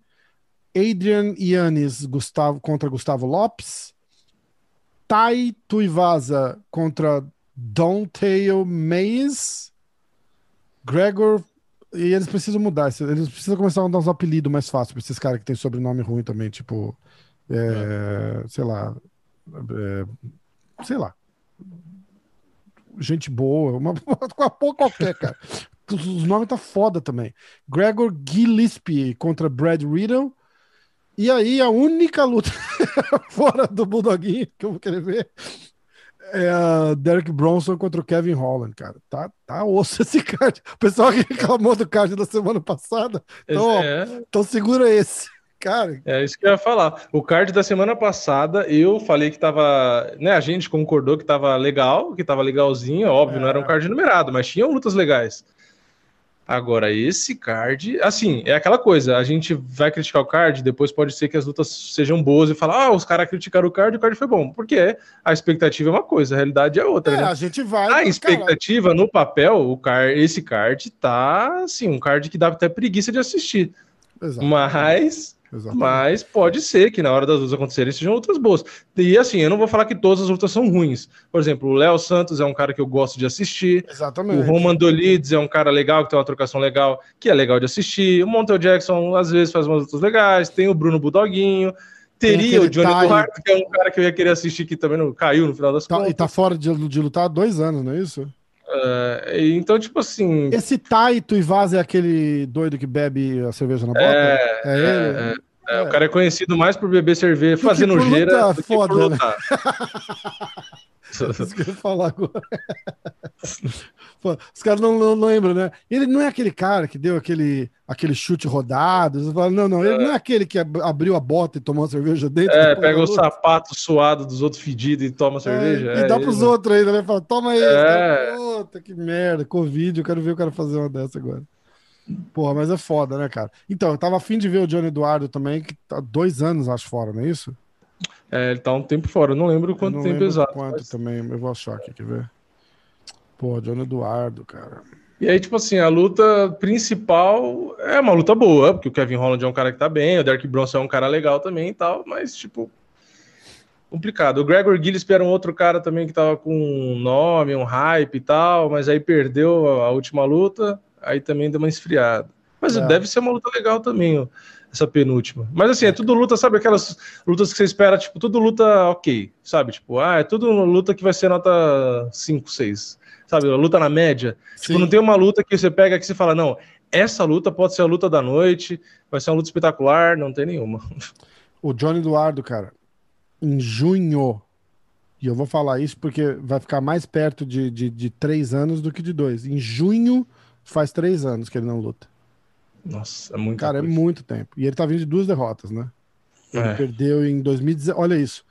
Adrian Yannis Gustavo, contra Gustavo Lopes. Tai Tuivasa contra Dante Mays. Gregor. E eles precisam mudar. Eles precisam começar a dar uns apelidos mais fáceis para esses caras que tem sobrenome ruim também. Tipo. É, é. Sei lá. É, sei lá. Gente boa. Uma, uma porra qualquer, cara. Os nomes tá foda também. Gregor Gillespie contra Brad Riddle. E aí, a única luta fora do Bulldoguinho que eu vou querer ver é a Derek Bronson contra o Kevin Holland, cara. Tá, tá osso esse card. O pessoal que reclamou do card da semana passada. Então, é. então segura esse. Cara. É isso que eu ia falar. O card da semana passada, eu falei que tava. Né, a gente concordou que tava legal, que tava legalzinho, óbvio, é. não era um card numerado, mas tinham lutas legais. Agora, esse card, assim, é aquela coisa, a gente vai criticar o card, depois pode ser que as lutas sejam boas e falar, ah, os caras criticaram o card, o card foi bom. Porque a expectativa é uma coisa, a realidade é outra, é, né? A gente vai. A expectativa no papel, o card, esse card tá, assim, um card que dá até preguiça de assistir. Exato. Mas Exatamente. Mas pode ser que na hora das lutas acontecerem sejam lutas boas. E assim, eu não vou falar que todas as lutas são ruins. Por exemplo, o Léo Santos é um cara que eu gosto de assistir. Exatamente. O Roman Dolides é um cara legal, que tem uma trocação legal, que é legal de assistir. O Montel Jackson às vezes faz umas lutas legais. Tem o Bruno Budoguinho. Teria o Johnny tá Duarte, que é um cara que eu ia querer assistir que também não caiu no final das tá, contas. E tá fora de, de lutar há dois anos, não é isso? É, então, tipo assim. Esse Taito e Vaz é aquele doido que bebe a cerveja na boca? É, é ele? É, é, o cara é conhecido mais por beber cerveja, fazer nojeira. do foda, né? Isso que eu ia falar agora. Pô, os caras não, não, não, lembram, né? Ele não é aquele cara que deu aquele, aquele chute rodado. não, não, ele é. não é aquele que abriu a bota e tomou uma cerveja dentro. É, pega o sapato suado dos outros fedidos e toma é, cerveja. É, e dá pros outros ainda, né? Fala, toma aí. É. Puta, que merda. Covid, eu quero ver o cara fazer uma dessa agora. Porra, mas é foda, né, cara? Então, eu tava afim de ver o Johnny Eduardo também, que tá dois anos, acho, fora, não é isso? É, ele tá um tempo fora, eu não lembro quanto não tempo lembro exato. Quanto mas... também, eu vou achar aqui, quer ver? Pô, Johnny Eduardo, cara. E aí, tipo assim, a luta principal é uma luta boa, porque o Kevin Holland é um cara que tá bem, o Derek Bronson é um cara legal também e tal, mas, tipo, complicado. O Gregor Gillespie era um outro cara também que tava com um nome, um hype e tal, mas aí perdeu a última luta aí também deu uma esfriada. Mas é. deve ser uma luta legal também, ó, essa penúltima. Mas assim, é tudo luta, sabe aquelas lutas que você espera, tipo, tudo luta ok, sabe? Tipo, ah, é tudo luta que vai ser nota 5, 6, sabe? Luta na média. Sim. Tipo, não tem uma luta que você pega que você fala, não, essa luta pode ser a luta da noite, vai ser uma luta espetacular, não tem nenhuma. O Johnny Eduardo, cara, em junho, e eu vou falar isso porque vai ficar mais perto de, de, de três anos do que de dois. Em junho Faz três anos que ele não luta. Nossa, é muito Cara, é coisa. é muito tempo. E ele tá vindo de duas derrotas, né? Ele é. perdeu em 2019. Olha isso.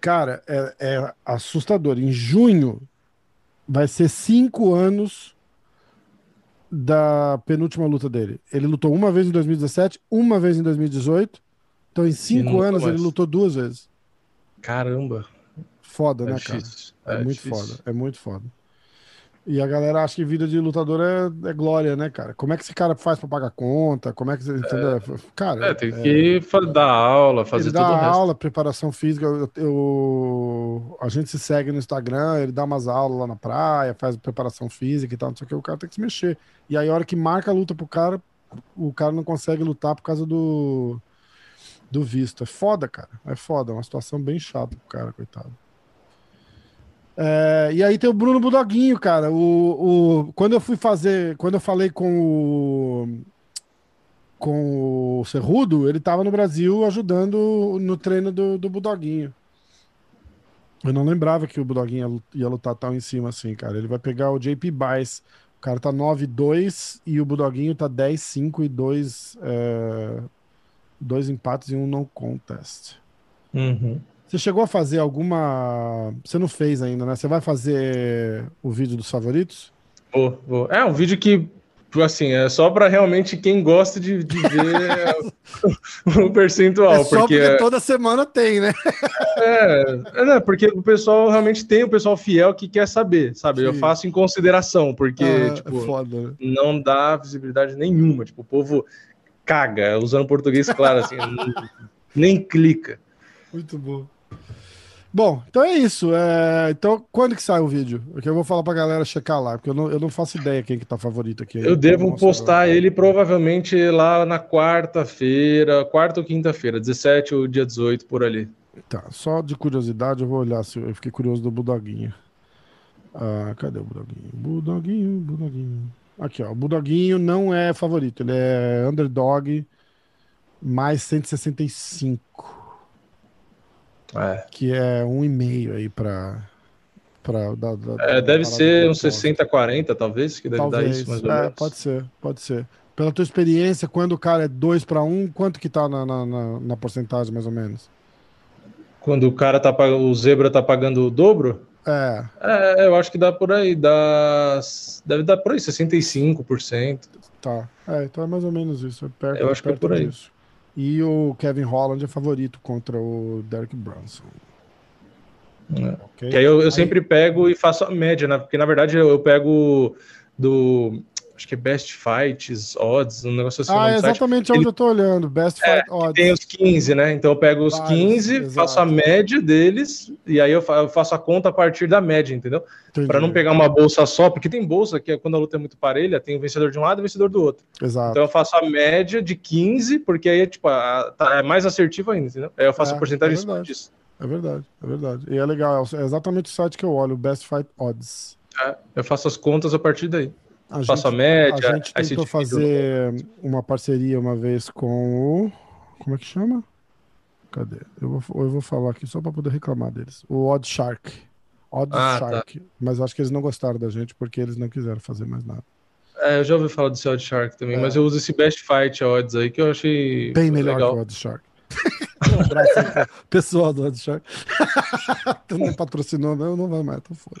Cara, é, é, assustador. Em junho vai ser cinco anos da penúltima luta dele. Ele lutou uma vez em 2017, uma vez em 2018. Então, em cinco anos, mais. ele lutou duas vezes. Caramba. Foda, é né, difícil. cara? É, é muito difícil. foda. É muito foda. E a galera acha que vida de lutador é, é, glória, né, cara? Como é que esse cara faz pra pagar conta? Como é que você. É, cara. É, tem é, que dar aula, fazer ele tudo. Dá aula, preparação física. Eu, eu, a gente se segue no Instagram, ele dá umas aulas lá na praia, faz preparação física e tal, não sei o que. O cara tem que se mexer. E aí, a hora que marca a luta pro cara, o cara não consegue lutar por causa do, do visto. É foda, cara. É foda. É uma situação bem chata pro cara, coitado. É, e aí tem o Bruno Budoguinho, cara. O, o, quando eu fui fazer, quando eu falei com o, com o Cerrudo, ele tava no Brasil ajudando no treino do, do Budoguinho. Eu não lembrava que o Budoguinho ia, lutar tão em cima assim, cara. Ele vai pegar o JP Bice. O cara tá 9-2 e o Budoguinho tá 10-5 e 2 é, dois empates e um no contest. Uhum. Você chegou a fazer alguma. Você não fez ainda, né? Você vai fazer o vídeo dos favoritos? Vou, vou. É um vídeo que, assim, é só para realmente quem gosta de, de ver o percentual. É só porque, porque toda semana tem, né? é, é né? porque o pessoal realmente tem o pessoal fiel que quer saber, sabe? Sim. Eu faço em consideração, porque ah, é tipo, é não dá visibilidade nenhuma. Tipo, o povo caga, usando português claro, assim, nem clica. Muito bom. Bom, então é isso. É... Então, quando que sai o vídeo? Porque eu vou falar pra galera checar lá, porque eu não, eu não faço ideia quem que tá favorito aqui. Eu devo postar agora. ele provavelmente lá na quarta-feira, quarta ou quinta-feira, 17 ou dia 18, por ali. Tá, só de curiosidade, eu vou olhar se eu fiquei curioso do Budoguinho. Ah, cadê o Budoguinho? Budoguinho, Budoguinho. Aqui, ó. O Budoguinho não é favorito, ele é underdog mais 165. É. Que é um e meio aí para para da, da, é, deve ser uns 60 40 talvez que deve talvez. dar isso mais ou é, pode ser pode ser pela tua experiência quando o cara é 2 para 1 quanto que tá na, na, na, na, porcentagem mais ou menos quando o cara tá o zebra tá pagando o dobro é. é eu acho que dá por aí dá deve dar por aí 65% tá é então é mais ou menos isso é perto, eu acho que é por aí disso. E o Kevin Holland é favorito contra o Derek Brunson. É. Okay? Que aí eu, eu aí... sempre pego e faço a média, né? Porque na verdade eu, eu pego do acho que é Best Fights, Odds, um negócio assim. Ah, é exatamente onde Ele... eu tô olhando, Best é, Fight Odds. Tem os 15, né? Então eu pego os Vários, 15, exato. faço a média deles, e aí eu faço a conta a partir da média, entendeu? Para não pegar uma bolsa só, porque tem bolsa que é quando a luta é muito parelha, tem o vencedor de um lado e o vencedor do outro. Exato. Então eu faço a média de 15, porque aí tipo, a, tá, é mais assertivo ainda, entendeu? Aí eu faço é, a porcentagem é disso. É verdade, é verdade. E é legal, é exatamente o site que eu olho, o Best Fight Odds. É, eu faço as contas a partir daí. A faço gente, a média. A gente tentou fazer uma parceria uma vez com o. Como é que chama? Cadê? Eu vou, eu vou falar aqui só para poder reclamar deles. O Odd Shark. Odd ah, tá. Shark. Tá. Mas acho que eles não gostaram da gente porque eles não quiseram fazer mais nada. É, eu já ouvi falar desse Odd Shark também, é. mas eu uso esse Best Fight Odds aí que eu achei. Bem melhor legal. que o Odd Shark. um abraço pessoal do Odd Shark. tu não patrocinou, não, não vai mais, tô fora.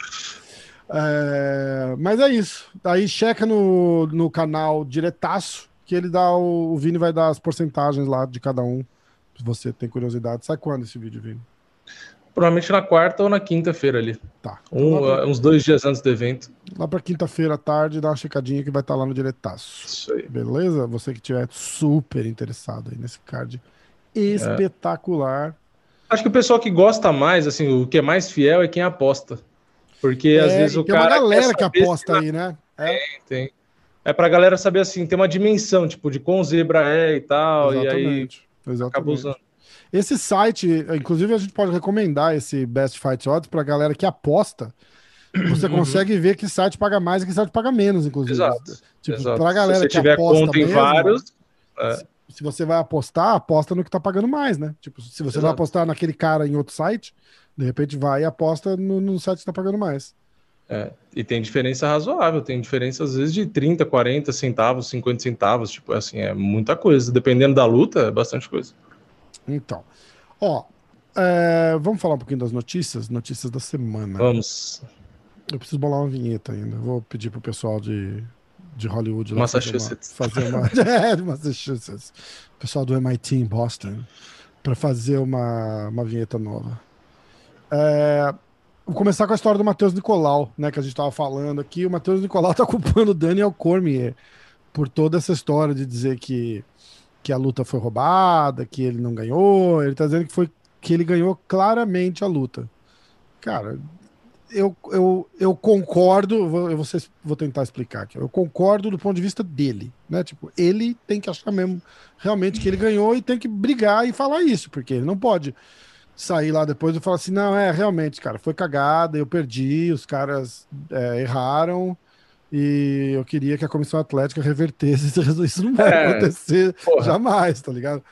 É, mas é isso. Aí checa no, no canal diretaço que ele dá o, o Vini vai dar as porcentagens lá de cada um. Se você tem curiosidade. Sai quando esse vídeo, Vini? Provavelmente na quarta ou na quinta-feira ali. Tá. Um, pra... Uns dois dias antes do evento. Lá para quinta-feira à tarde, dá uma checadinha que vai estar tá lá no diretaço. Isso aí. Beleza? Você que estiver super interessado aí nesse card espetacular. É. Acho que o pessoal que gosta mais, assim, o que é mais fiel é quem aposta. Porque é, às vezes o tem cara. Tem uma galera que aposta aí, né? É. Tem, tem. É pra galera saber assim, tem uma dimensão, tipo, de quão zebra é e tal. Exatamente. E aí acaba usando. Esse site, inclusive, a gente pode recomendar esse Best Fight Odds pra galera que aposta. Você uhum. consegue ver que site paga mais e que site paga menos, inclusive. Exato. Tipo, Exato. pra galera Se você tiver conta em vários. É. Se, se, você vai apostar, aposta no que tá pagando mais, né? Tipo, se você Exato. vai apostar naquele cara em outro site, de repente vai e aposta no, no site que tá pagando mais. É, e tem diferença razoável, tem diferença às vezes de 30, 40 centavos, 50 centavos, tipo, assim, é muita coisa. Dependendo da luta, é bastante coisa. Então, ó, é, vamos falar um pouquinho das notícias, notícias da semana. Vamos. Eu preciso bolar uma vinheta ainda. Vou pedir pro pessoal de, de Hollywood Massachusetts. fazer uma, fazer uma é, Massachusetts. Pessoal do MIT em Boston para fazer uma, uma vinheta nova. É, Vou começar com a história do Matheus Nicolau, né? Que a gente estava falando aqui. O Matheus Nicolau está culpando o Daniel Cormier por toda essa história de dizer que, que a luta foi roubada, que ele não ganhou. Ele está dizendo que foi que ele ganhou claramente a luta. Cara, eu, eu, eu concordo, eu vou, vou tentar explicar aqui. Eu concordo do ponto de vista dele, né? Tipo, ele tem que achar mesmo realmente que ele ganhou e tem que brigar e falar isso, porque ele não pode sair lá depois e falar assim: não, é, realmente, cara, foi cagada, eu perdi, os caras é, erraram e eu queria que a comissão atlética revertesse. Isso não vai é, acontecer porra. jamais, tá ligado?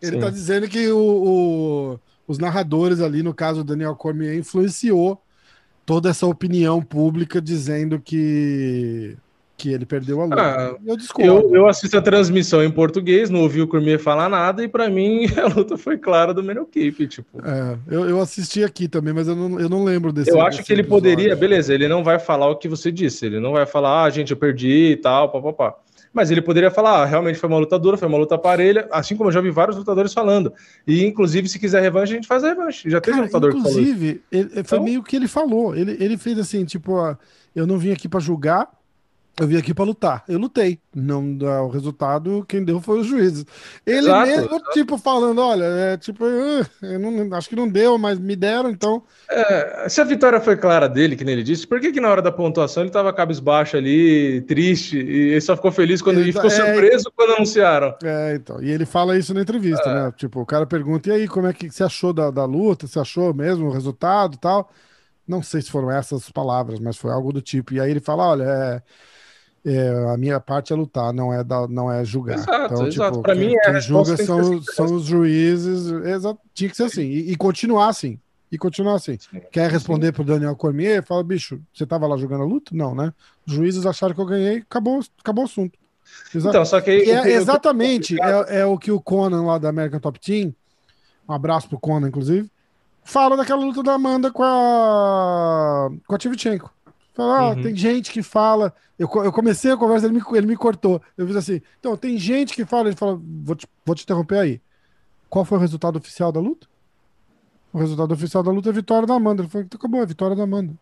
Ele Sim. tá dizendo que o, o, os narradores ali, no caso do Daniel Cormier, influenciou toda essa opinião pública dizendo que que ele perdeu a luta. Ah, eu discordo. Eu, eu, assisto a transmissão em português, não ouvi o Cormier falar nada, e para mim a luta foi clara do Menor Keep, tipo. É, eu, eu assisti aqui também, mas eu não, eu não lembro desse. Eu acho que ele episódio. poderia, beleza, ele não vai falar o que você disse, ele não vai falar, ah, gente, eu perdi e tal, papapá. Mas ele poderia falar, ah, realmente foi uma luta dura, foi uma luta parelha, assim como eu já vi vários lutadores falando. E, inclusive, se quiser revanche, a gente faz a revanche. Já teve Cara, um lutador inclusive, que falou. Inclusive, foi então... meio que ele falou. Ele, ele fez assim, tipo, ó, eu não vim aqui para julgar, eu vim aqui para lutar. Eu lutei. Não dá o resultado, quem deu foi os juízes. Ele exato, mesmo, exato. tipo, falando: olha, é tipo, uh, eu não, acho que não deu, mas me deram, então. É, se a vitória foi clara dele, que nem ele disse, por que, que na hora da pontuação ele tava cabisbaixo ali, triste, e ele só ficou feliz quando ele ficou é, surpreso quando anunciaram? É, então. E ele fala isso na entrevista, é. né? Tipo, o cara pergunta: e aí, como é que você achou da, da luta? Você achou mesmo o resultado e tal? Não sei se foram essas palavras, mas foi algo do tipo. E aí ele fala: olha, é é, a minha parte é lutar, não é, da, não é julgar. Exato, então, exato. Tipo, Para mim, é, quem julga são, assim, são os juízes. Exato, tinha que ser assim. E, e continuar assim. E continuar assim. Sim, Quer responder para o Daniel Cormier? Fala, bicho, você estava lá jogando a luta? Não, né? Os juízes acharam que eu ganhei, acabou, acabou o assunto. Exato. Então, só que, aí, é, exatamente é, é, o que o Conan lá da American Top Team, um abraço pro Conan, inclusive, fala daquela luta da Amanda com a com a Tivchenko. Fala, ah, uhum. tem gente que fala. Eu, eu comecei a conversa, ele me, ele me cortou. Eu fiz assim. Então, tem gente que fala, ele fala, vou te, vou te interromper aí. Qual foi o resultado oficial da luta? O resultado oficial da luta é a vitória da Amanda. Ele falou, então acabou, é a vitória da Amanda.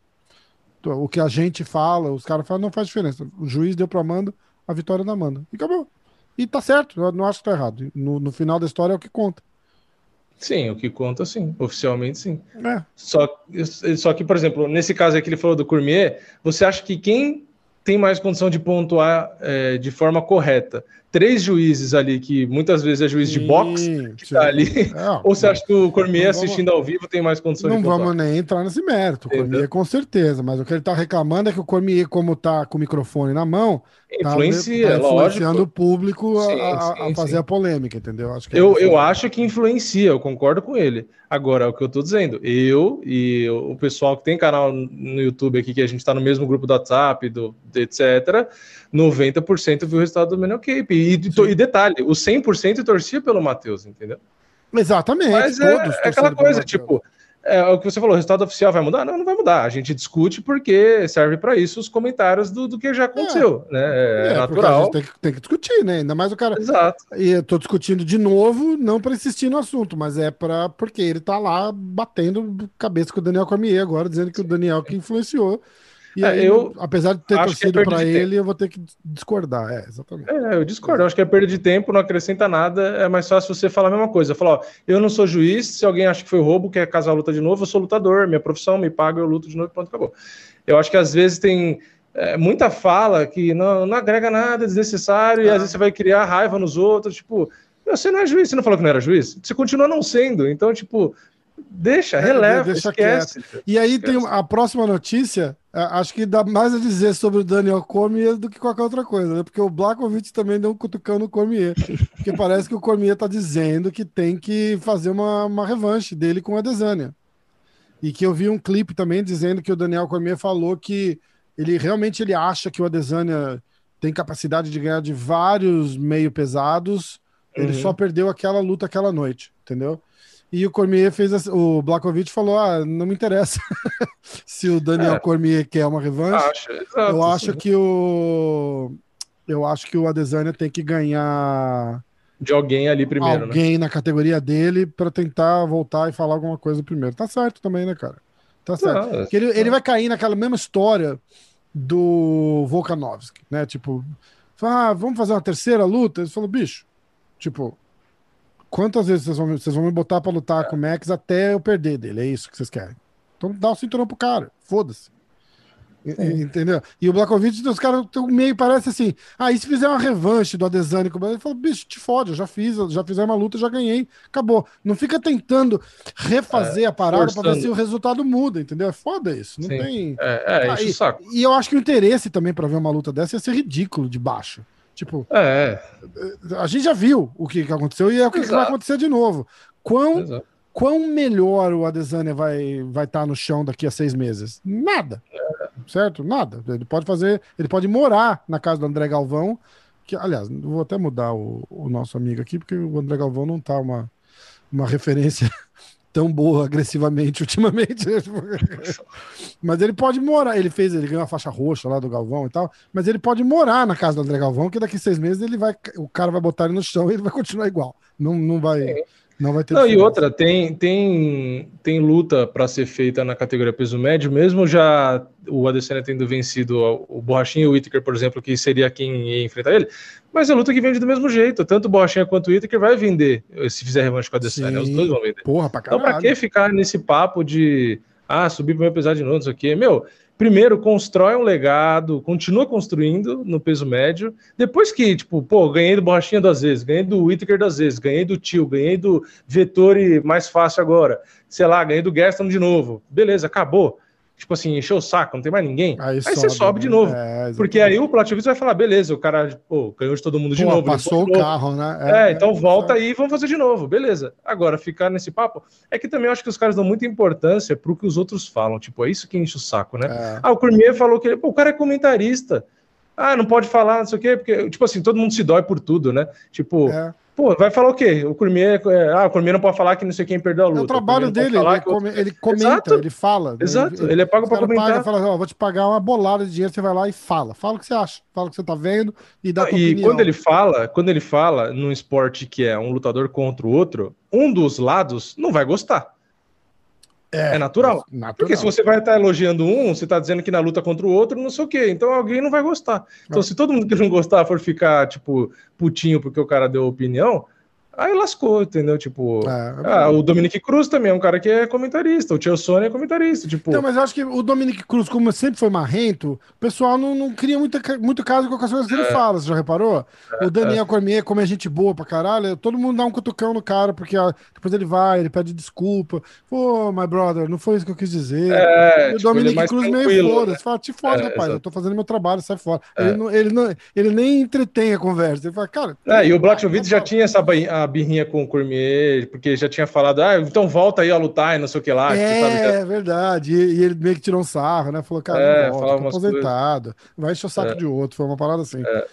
Então, o que a gente fala, os caras falam, não faz diferença. O juiz deu pra Amanda a vitória da Amanda. E acabou. E tá certo, eu não acho que tá errado. No, no final da história é o que conta. Sim, o que conta sim, oficialmente sim. É. Só, só que, por exemplo, nesse caso aí que ele falou do Cormier, você acha que quem tem mais condição de pontuar é, de forma correta três juízes ali, que muitas vezes é juiz sim, de boxe, que tá ali. É, Ou você acha que o Cormier assistindo ao vivo tem mais condições Não vamos nem entrar nesse mérito. O Cormier com certeza, mas o que ele tá reclamando é que o Cormier, como tá com o microfone na mão, tá influencia, tá influenciando o público sim, a, sim, a, fazer a polêmica, entendeu? Acho que é eu, eu acho que influencia, eu concordo com ele. Agora, é o que eu tô dizendo, eu e o pessoal que tem canal no YouTube aqui, que a gente tá no mesmo grupo do WhatsApp, do, etc., 90% viu o resultado do Menor Cape. E, e, detalhe, o 100% torcia pelo Matheus, entendeu? Exatamente. Mas é, é aquela coisa, tipo, é, o que você falou, o resultado oficial vai mudar? Não, não vai mudar. A gente discute porque serve para isso os comentários do, do que já aconteceu, é, né? É, é natural. Tem que, tem que, discutir, né? Ainda mais o cara. Exato. E eu tô discutindo de novo, não para insistir no assunto, mas é para porque ele tá lá batendo cabeça com o Daniel Cormier agora, dizendo que o Daniel que influenciou e é, aí, eu apesar de ter é torcido é para ele, eu vou ter que discordar. É, exatamente. É, eu discordo. Eu acho que é perda de tempo, não acrescenta nada. É mais fácil você falar a mesma coisa. Falar, ó, eu não sou juiz, se alguém acha que foi roubo, quer casar a luta de novo, eu sou lutador, minha profissão me paga, eu luto de novo, pronto, acabou. Eu acho que às vezes tem é, muita fala que não, não agrega nada, é desnecessário, ah. e às vezes você vai criar raiva nos outros, tipo, você não é juiz, você não falou que não era juiz? Você continua não sendo, então, tipo, Deixa, é, releva, deixa esquece. Quieto. E aí esquece. tem a próxima notícia, é, acho que dá mais a dizer sobre o Daniel Cormier do que qualquer outra coisa, né? Porque o Blakovic também deu um cutucão no Cormier. porque parece que o Cormier tá dizendo que tem que fazer uma, uma revanche dele com a Desânia. E que eu vi um clipe também dizendo que o Daniel Cormier falou que ele realmente ele acha que o Adesanya tem capacidade de ganhar de vários meio pesados. Ele uhum. só perdeu aquela luta aquela noite, entendeu? E o Cormier fez assim, o Blakovic falou: ah, não me interessa se o Daniel é. Cormier quer uma revanche. Acho, exato, eu acho sim. que o eu acho que o Adesanya tem que ganhar de alguém ali primeiro, né? alguém né? na categoria dele para tentar voltar e falar alguma coisa primeiro. Tá certo também, né, cara? Tá certo. Ah, ele, ele vai cair naquela mesma história do Volkanovski, né? Tipo, ah, vamos fazer uma terceira luta? Ele falou, bicho, tipo, Quantas vezes vocês vão, vocês vão me botar para lutar é. com o Max até eu perder dele? É isso que vocês querem? Então dá o cinturão pro cara. Foda-se. Entendeu? E o Blakovic, os caras meio parece assim. Ah, e se fizer uma revanche do Adesanya? Ele falou, bicho, te fode, eu já fiz, já fiz uma luta, já ganhei, acabou. Não fica tentando refazer é, a parada para ver se o resultado muda, entendeu? É foda isso. Não Sim. tem. É, é ah, e, saco. e eu acho que o interesse também para ver uma luta dessa ia ser ridículo de baixo. Tipo, é. a gente já viu o que, que aconteceu e é o que, que vai acontecer de novo. Quão, quão melhor o Adesanya vai estar vai tá no chão daqui a seis meses? Nada. É. Certo? Nada. Ele pode fazer, ele pode morar na casa do André Galvão, que, aliás, vou até mudar o, o nosso amigo aqui, porque o André Galvão não tá uma, uma referência tão boa agressivamente ultimamente. mas ele pode morar. Ele fez, ele ganhou a faixa roxa lá do Galvão e tal. Mas ele pode morar na casa do André Galvão, que daqui seis meses ele vai, o cara vai botar ele no chão e ele vai continuar igual. Não, não vai. É. Não vai ter. Não, e outra, tem, tem, tem luta para ser feita na categoria peso médio, mesmo já o Adesanya tendo vencido o Borrachinha e o Whittaker, por exemplo, que seria quem ia enfrentar ele. Mas é luta que vende do mesmo jeito. Tanto o Borrachinha quanto o Whittaker vai vender se fizer revanche com o Adesanya. Os dois vão vender. Porra, pra caralho. Então, pra que ficar nesse papo de ah, subir pro meu pesar de novo, não sei o quê? Meu, primeiro constrói um legado, continua construindo no peso médio. Depois que, tipo, pô, ganhei do Borrachinha duas vezes, ganhei do Whittaker duas vezes, ganhei do Tio, ganhei do Vettori mais fácil agora, sei lá, ganhei do Gaston de novo. Beleza, acabou tipo assim, encheu o saco, não tem mais ninguém. Aí, aí sobe, você sobe de né? novo. É, porque aí o Platovitz vai falar, beleza, o cara pô, ganhou de todo mundo de pô, novo. Passou o carro, né? É, é então é, volta aí e vamos fazer de novo, beleza. Agora, ficar nesse papo, é que também eu acho que os caras dão muita importância pro que os outros falam, tipo, é isso que enche o saco, né? É. Ah, o Cormier falou que ele, pô, o cara é comentarista. Ah, não pode falar, não sei o quê, porque, tipo assim, todo mundo se dói por tudo, né? Tipo, é. Pô, vai falar o quê? O Cormier, é, ah, o Cormier não pode falar que não sei quem perdeu a luta. É o trabalho o dele, ele, come, ele, comenta, Exato. ele fala. Exato, ele, ele é pago para comentar. Paga, fala, ó, vou te pagar uma bolada de dinheiro, você vai lá e fala. Fala o que você acha, fala o que você tá vendo e dá tua E opinião. quando ele fala, quando ele fala num esporte que é um lutador contra o outro, um dos lados não vai gostar. É, é natural. natural. Porque se você vai estar elogiando um, você está dizendo que na luta contra o outro, não sei o quê. Então alguém não vai gostar. Então, se todo mundo que não gostar for ficar, tipo, putinho porque o cara deu opinião, Aí lascou, entendeu? Tipo, é, ah, o Dominic Cruz também é um cara que é comentarista, o Tio Sony é comentarista, tipo... Não, mas eu acho que o Dominic Cruz, como sempre foi marrento, o pessoal não, não cria muita, muito caso com as coisas que ele é. fala, você já reparou? É, o Daniel é. Cormier, como é gente boa pra caralho, todo mundo dá um cutucão no cara, porque ó, depois ele vai, ele pede desculpa, pô, my brother, não foi isso que eu quis dizer. É, o tipo, Dominic é Cruz meio foda, né? fala, te fode, rapaz, exato. eu tô fazendo meu trabalho, sai fora. Ele, não, ele, não, ele nem entretém a conversa, ele fala, cara... É, e o Blackwood já tinha essa birrinha com o Cormier porque já tinha falado, ah, então volta aí a lutar e não sei o que lá. É, sabe, é verdade. E, e, ele meio que tirou um sarro, né? Falou, cara, é, volta, aposentado. Coisas. Vai encher o saco é. de outro. Foi uma parada assim. É.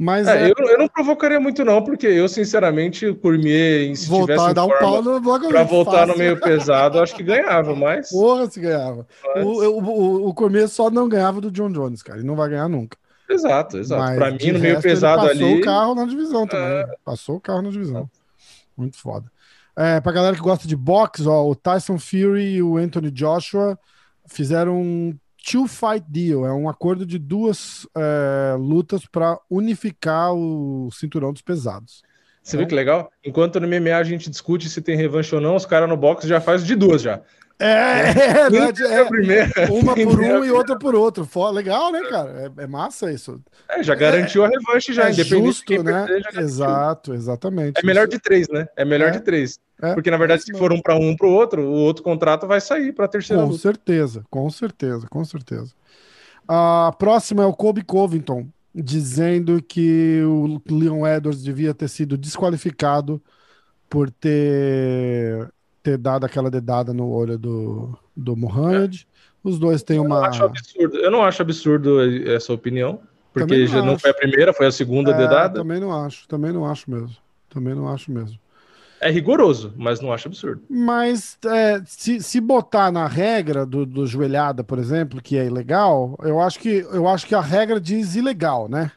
Mas é, é... Eu, eu, não provocaria muito, não, porque eu, sinceramente, o Cormier, se voltar tivesse dar um pau no Pra voltar fácil. no meio pesado, acho que ganhava, mas. Porra, se ganhava. Mas... O, o, o, o Cormier só não ganhava do John Jones, cara. Ele não vai ganhar nunca. Exato, exato. Para mim, no meio pesado passou ali. Passou o carro na divisão também. É... Passou o carro na divisão. Muito foda. É, pra galera que gosta de boxe, ó, o Tyson Fury e o Anthony Joshua fizeram um two fight deal, é um acordo de duas é, lutas para unificar o cinturão dos pesados. Você viu que legal? Enquanto no MMA a gente discute se tem revanche ou não, os caras no boxe já faz de duas já. É, é, é, é uma por um e outra por outro. Legal, né, cara? É, é massa isso. É, já garantiu a revanche já, é independente justo, né? Perder, Exato, exatamente. É melhor de três, né? É melhor de três. Porque, na verdade, se for um para um para o outro, o outro contrato vai sair para a terceira. Com luta. certeza, com certeza, com certeza. A próxima é o Kobe Covington, dizendo que o Leon Edwards devia ter sido desqualificado por ter ter dado aquela dedada no olho do, do Mohamed. É. Os dois têm uma. Eu não, acho absurdo, eu não acho absurdo essa opinião, porque não já acho. não foi a primeira, foi a segunda é, dedada. Também não acho, também não acho mesmo. Também não acho mesmo. É rigoroso, mas não acho absurdo. Mas é, se, se botar na regra do, do joelhada, por exemplo, que é ilegal, eu acho que eu acho que a regra diz ilegal, né?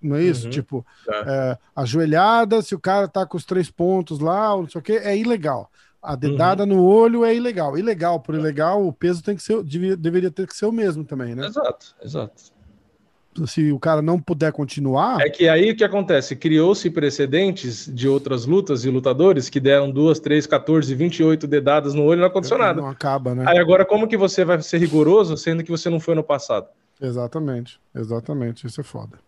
Não é isso? Uhum, tipo, é. É, joelhada, se o cara tá com os três pontos lá, não sei o que, é ilegal. A dedada uhum. no olho é ilegal. Ilegal por ilegal, o peso tem que ser, devia, deveria ter que ser o mesmo também, né? Exato, exato. se o cara não puder continuar. É que aí o que acontece? Criou-se precedentes de outras lutas e lutadores que deram duas, três, 14, 28 dedadas no olho não aconteceu nada. Não acaba, né? Aí agora, como que você vai ser rigoroso sendo que você não foi no passado? Exatamente, exatamente. Isso é foda.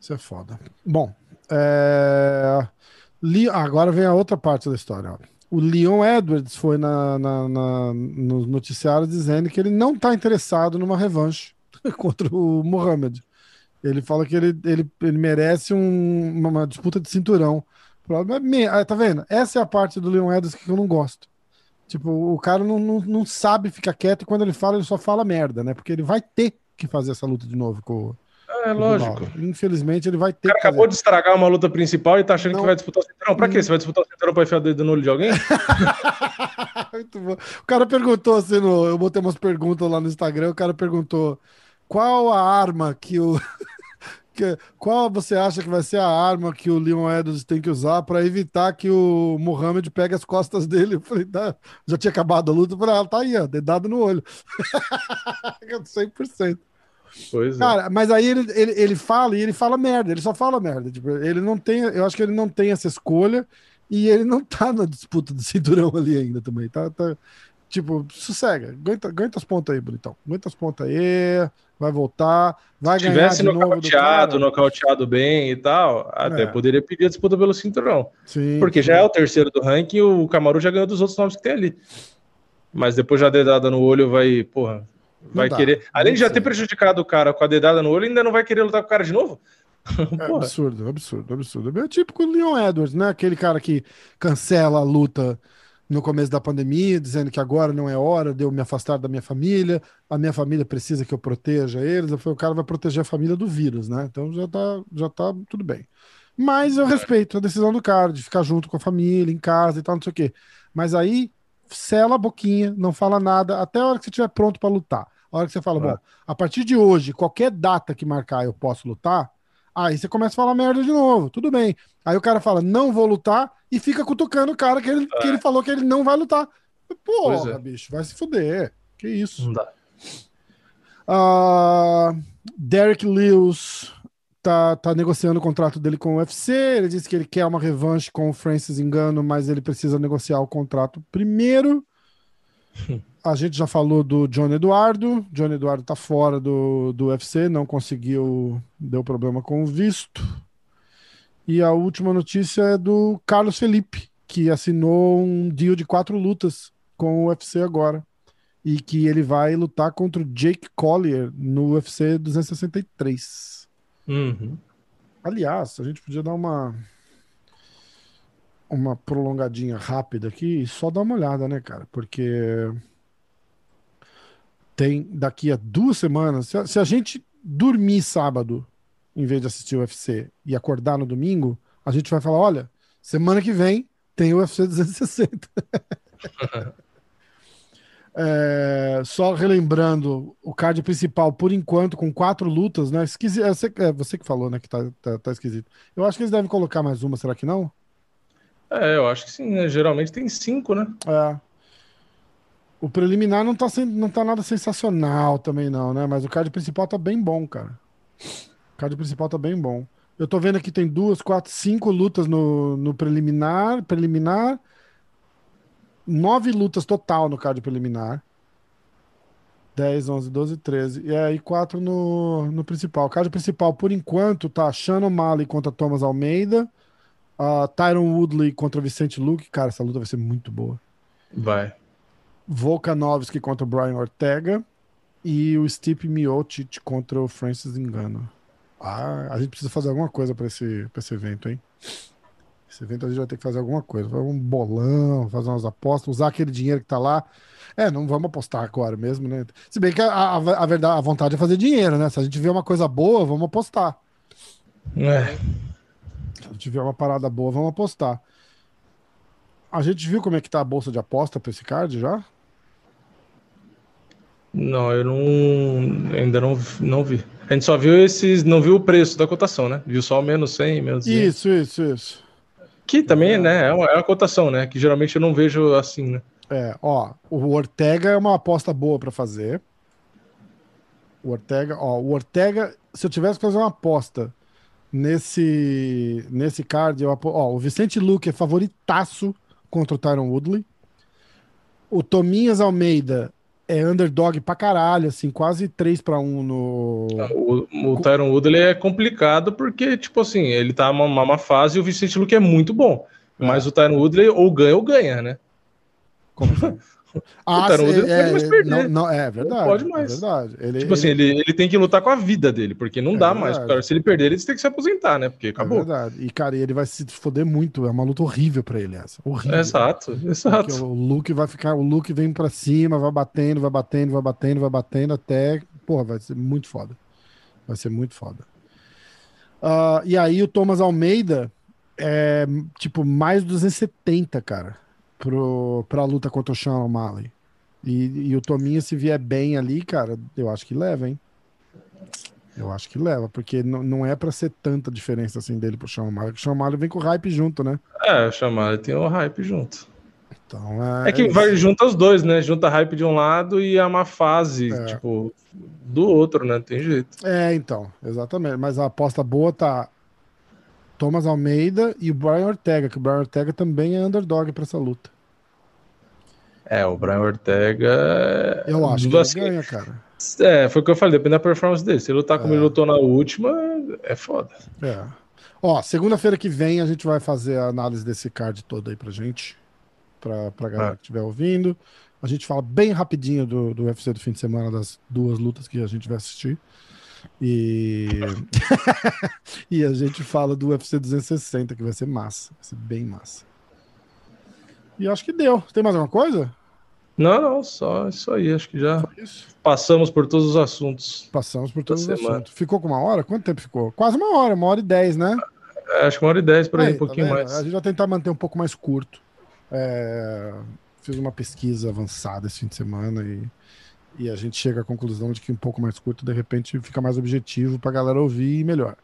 Isso é foda. Bom, é... agora vem a outra parte da história. O Leon Edwards foi na, na, na, no noticiário dizendo que ele não está interessado numa revanche contra o Mohamed. Ele fala que ele, ele, ele merece um, uma disputa de cinturão. Ah, tá vendo? Essa é a parte do Leon Edwards que eu não gosto. Tipo, o cara não, não, não sabe ficar quieto e quando ele fala, ele só fala merda, né? Porque ele vai ter que fazer essa luta de novo com, é lógico. Infelizmente, ele vai ter. O cara acabou de estragar uma luta principal e tá achando não. que vai disputar o cinturão. Pra quê? Hum. Você vai disputar o cinturão pra enfiar o dedo no olho de alguém? Muito bom. O cara perguntou assim: no... eu botei umas perguntas lá no Instagram. O cara perguntou qual a arma que o. que... Qual você acha que vai ser a arma que o Leon Edwards tem que usar para evitar que o Muhammad pegue as costas dele? Eu falei, tá, já tinha acabado a luta. Eu falei, ah, tá aí, ó, dedado no olho. 100%. Pois é. Cara, é. mas aí ele, ele, ele fala e ele fala merda, ele só fala merda. Tipo, ele não tem, eu acho que ele não tem essa escolha e ele não tá na disputa do cinturão ali ainda também. Tá, tá tipo, sossega, aguenta, aguenta as pontas aí, bonitão. Aguenta as pontas aí, vai voltar, vai Se ganhar de novo nocauteado, nocauteado bem e tal, até é. poderia pedir a disputa pelo cinturão. Sim, Porque sim. já é o terceiro do ranking, o Camaru já ganhou dos outros nomes que tem ali. Mas depois já dedada no olho vai, porra, vai dá, querer. Além de já ter prejudicado o cara com a dedada no olho, ainda não vai querer lutar com o cara de novo? É absurdo, absurdo, absurdo. É tipo o Leon Edwards, né? Aquele cara que cancela a luta no começo da pandemia, dizendo que agora não é hora de eu me afastar da minha família, a minha família precisa que eu proteja eles. Eu falei, o cara vai proteger a família do vírus, né? Então já tá, já tá tudo bem. Mas eu respeito a decisão do cara de ficar junto com a família, em casa e tal, não sei o quê. Mas aí, sela a boquinha, não fala nada, até a hora que você estiver pronto para lutar. A hora que você fala, é. bom, a partir de hoje, qualquer data que marcar eu posso lutar, aí você começa a falar merda de novo, tudo bem. Aí o cara fala, não vou lutar, e fica cutucando o cara que ele, é. que ele falou que ele não vai lutar. Porra, é. bicho, vai se fuder. Que isso. Não dá. Uh, Derek Lewis tá, tá negociando o contrato dele com o UFC. Ele disse que ele quer uma revanche com o Francis Engano, mas ele precisa negociar o contrato primeiro. A gente já falou do John Eduardo. John Eduardo tá fora do, do UFC, não conseguiu, deu problema com o visto. E a última notícia é do Carlos Felipe, que assinou um deal de quatro lutas com o UFC agora. E que ele vai lutar contra o Jake Collier no UFC 263. Uhum. Aliás, a gente podia dar uma uma prolongadinha rápida aqui e só dar uma olhada, né, cara? Porque tem daqui a duas semanas. Se a, se a, gente dormir sábado, em vez de assistir o UFC, e acordar no domingo, a gente vai falar: olha, semana que vem tem o UFC 260. é, só relembrando, o card principal, por enquanto, com quatro lutas, né? Esquisito, é, você, é você que falou, né? Que tá, tá, tá, esquisito. Eu acho que eles devem colocar mais uma, será que não? É, eu acho que sim, né? Geralmente tem cinco, né? É. O preliminar não tá, sem, não tá nada sensacional também, não, né? Mas o card principal tá bem bom, cara. O card principal tá bem bom. Eu tô vendo aqui tem duas, quatro, cinco lutas no, no preliminar. Preliminar. Nove lutas total no card preliminar. 10, 11, 12, 13. E aí quatro no, no principal. O card principal, por enquanto, tá Shannon Malley contra Thomas Almeida. Uh, Tyron Woodley contra Vicente Luke. Cara, essa luta vai ser muito boa. Vai. Volkanovski contra o Brian Ortega e o Stipe Miocic contra o Francis Engano. Ah, a gente precisa fazer alguma coisa para esse, pra esse evento, hein? Esse evento a gente vai ter que fazer alguma coisa. Fazer um bolão, fazer umas apostas, usar aquele dinheiro que tá lá. É, não vamos apostar agora mesmo, né? Se bem que a, a, a verdade, a vontade é fazer dinheiro, né? Se a gente vê uma coisa boa, vamos apostar. É. Se a gente vê uma parada boa, vamos apostar. A gente viu como é que tá a bolsa de aposta para esse card já? Não, eu não ainda não, não vi. A gente só viu esses, não viu o preço da cotação, né? Viu só o menos 100, menos 100. Isso, isso, isso. Que também, é. né, é uma, é uma cotação, né? Que geralmente eu não vejo assim, né? É, ó, o Ortega é uma aposta boa para fazer. O Ortega, ó, o Ortega, se eu tivesse que fazer uma aposta nesse nesse card, eu ó, o Vicente Luque é favoritaço contra o Tyron Woodley. O Tominhas Almeida é underdog pra caralho, assim, quase 3 para 1 no. O, o Tyron Woodley é complicado porque, tipo assim, ele tá numa, fase e o Vicente Luque é muito bom. É. Mas o Tyron Woodley ou ganha ou ganha, né? Como assim? Ah, o é, pode mais perder. Não, não, é verdade. Não pode mais. É verdade. Ele, tipo assim, ele... assim, ele, ele tem que lutar com a vida dele, porque não é dá verdade. mais. Cara, se ele perder, ele tem que se aposentar, né? Porque acabou. É verdade. E, cara, ele vai se foder muito. É uma luta horrível pra ele essa. Horrível. Exato, exato. Porque o Luke vai ficar, o Luke vem pra cima, vai batendo, vai batendo, vai batendo, vai batendo até. Porra, vai ser muito foda. Vai ser muito foda. Uh, e aí o Thomas Almeida é tipo mais 270, cara, pro, pra luta contra o Sean O'Malley. E, e o Tominho, se vier bem ali, cara, eu acho que leva, hein? Eu acho que leva, porque não é para ser tanta diferença assim dele pro Sean O'Malley. O Sean O'Malley vem com o hype junto, né? É, o Sean O'Malley tem o hype junto. Então, é, é que é vai junto os dois, né? Junta hype de um lado e a má fase, é. tipo, do outro, né? Tem jeito. É, então, exatamente. Mas a aposta boa tá Thomas Almeida e o Brian Ortega, que o Brian Ortega também é underdog para essa luta. É, o Brian Ortega. Eu acho que assim, ele ganha, cara. É, foi o que eu falei, depende da performance dele. Se ele lutar como é. ele lutou na última, é foda. É. Ó, segunda-feira que vem a gente vai fazer a análise desse card todo aí pra gente. Pra, pra galera é. que estiver ouvindo. A gente fala bem rapidinho do, do UFC do fim de semana, das duas lutas que a gente vai assistir. E... e a gente fala do UFC 260, que vai ser massa. Vai ser bem massa. E acho que deu. Tem mais alguma coisa? Não, não, só isso aí. Acho que já passamos por todos os assuntos. Passamos por todos os assuntos. Ficou com uma hora? Quanto tempo ficou? Quase uma hora, uma hora e dez, né? É, acho que uma hora e dez por aí, aí um tá pouquinho tá mais. A gente vai tentar manter um pouco mais curto. É... Fiz uma pesquisa avançada esse fim de semana e, e a gente chega à conclusão de que um pouco mais curto, de repente, fica mais objetivo pra galera ouvir e melhor.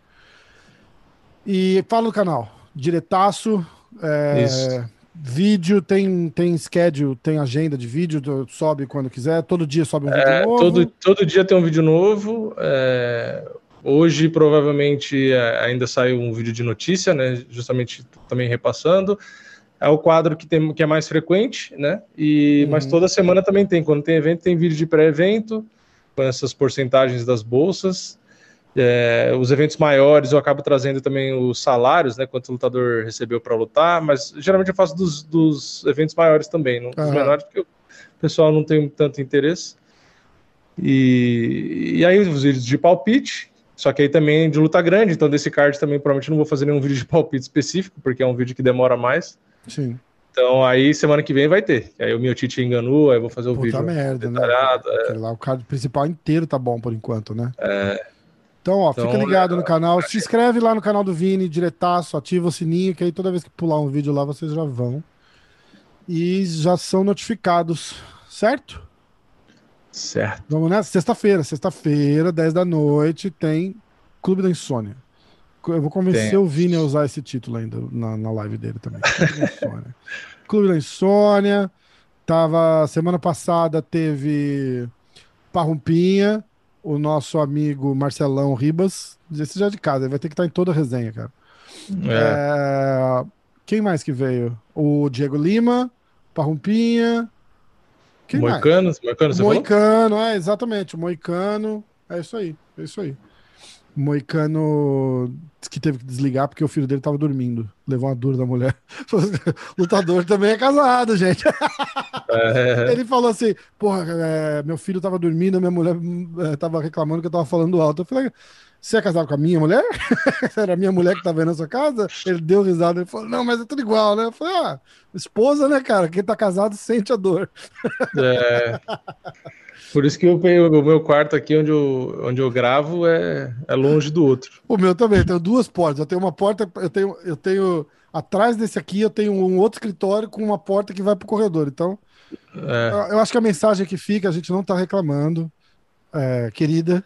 E fala no canal. Diretaço. É... Isso Vídeo tem, tem schedule, tem agenda de vídeo, sobe quando quiser, todo dia sobe um vídeo é, novo. Todo, todo dia tem um vídeo novo. É, hoje provavelmente é, ainda sai um vídeo de notícia, né? Justamente também repassando. É o quadro que, tem, que é mais frequente, né? E, uhum. Mas toda semana também tem. Quando tem evento, tem vídeo de pré-evento, com essas porcentagens das bolsas. É, os eventos maiores eu acabo trazendo também os salários, né? Quanto o lutador recebeu para lutar, mas geralmente eu faço dos, dos eventos maiores também, não dos menores, porque o pessoal não tem tanto interesse. E, e aí os vídeos de palpite, só que aí também de luta grande, então desse card também provavelmente não vou fazer nenhum vídeo de palpite específico, porque é um vídeo que demora mais. Sim. Então aí semana que vem vai ter. Aí o meu Tite enganou, aí eu vou fazer o Puta vídeo. merda, né? É. Lá, o card principal inteiro tá bom por enquanto, né? É. Então, ó, então, fica ligado no canal. Se inscreve lá no canal do Vini, diretaço, ativa o sininho, que aí toda vez que pular um vídeo lá, vocês já vão. E já são notificados, certo? Certo. Vamos nessa? Sexta-feira. Sexta-feira, 10 da noite, tem Clube da Insônia. Eu vou convencer tem. o Vini a usar esse título ainda na, na live dele também. Clube da Insônia. Tava. Semana passada teve Parrumpinha o nosso amigo Marcelão Ribas. Esse já é de casa, ele vai ter que estar em toda a resenha, cara. É. É... Quem mais que veio? O Diego Lima, Parrumpinha. Quem Moicano, mais? Moicano, Moicano, é, exatamente. Moicano. É isso aí, é isso aí. Moicano que teve que desligar porque o filho dele tava dormindo. Levou uma dura da mulher. Lutador também é casado, gente. É. Ele falou assim: Porra, é, meu filho tava dormindo, minha mulher é, tava reclamando que eu tava falando alto. Eu falei: Você é casado com a minha mulher? Era a minha mulher que tava aí na sua casa? Ele deu risada. Ele falou: Não, mas é tudo igual, né? Eu falei: Ah, esposa, né, cara? Quem tá casado sente a dor. É. Por isso que eu, o meu quarto aqui, onde eu, onde eu gravo, é, é longe do outro. O meu também, eu tenho duas portas. Eu tenho uma porta, eu tenho, eu tenho. Atrás desse aqui, eu tenho um outro escritório com uma porta que vai pro corredor. Então, é. eu acho que a mensagem que fica, a gente não tá reclamando. É, querida,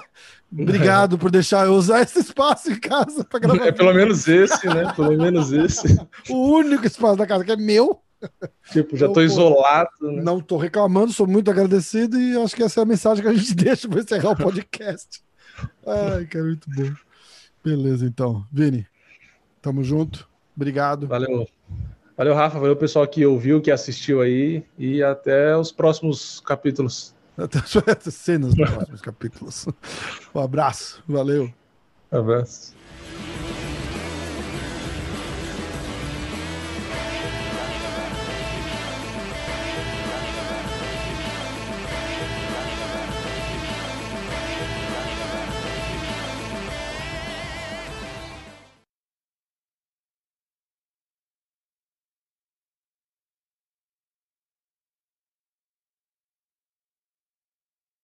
obrigado por deixar eu usar esse espaço em casa para gravar. É pelo menos esse, né? Pelo menos esse. o único espaço da casa que é meu. Tipo, já tô isolado. Né? Não tô reclamando, sou muito agradecido e acho que essa é a mensagem que a gente deixa para encerrar o podcast. Ai, cara, muito bom. Beleza, então. Vini, tamo junto. Obrigado. Valeu. Valeu, Rafa. Valeu, pessoal que ouviu, que assistiu aí. E até os próximos capítulos. Até as cenas dos próximos capítulos. Um abraço. Valeu. Um abraço.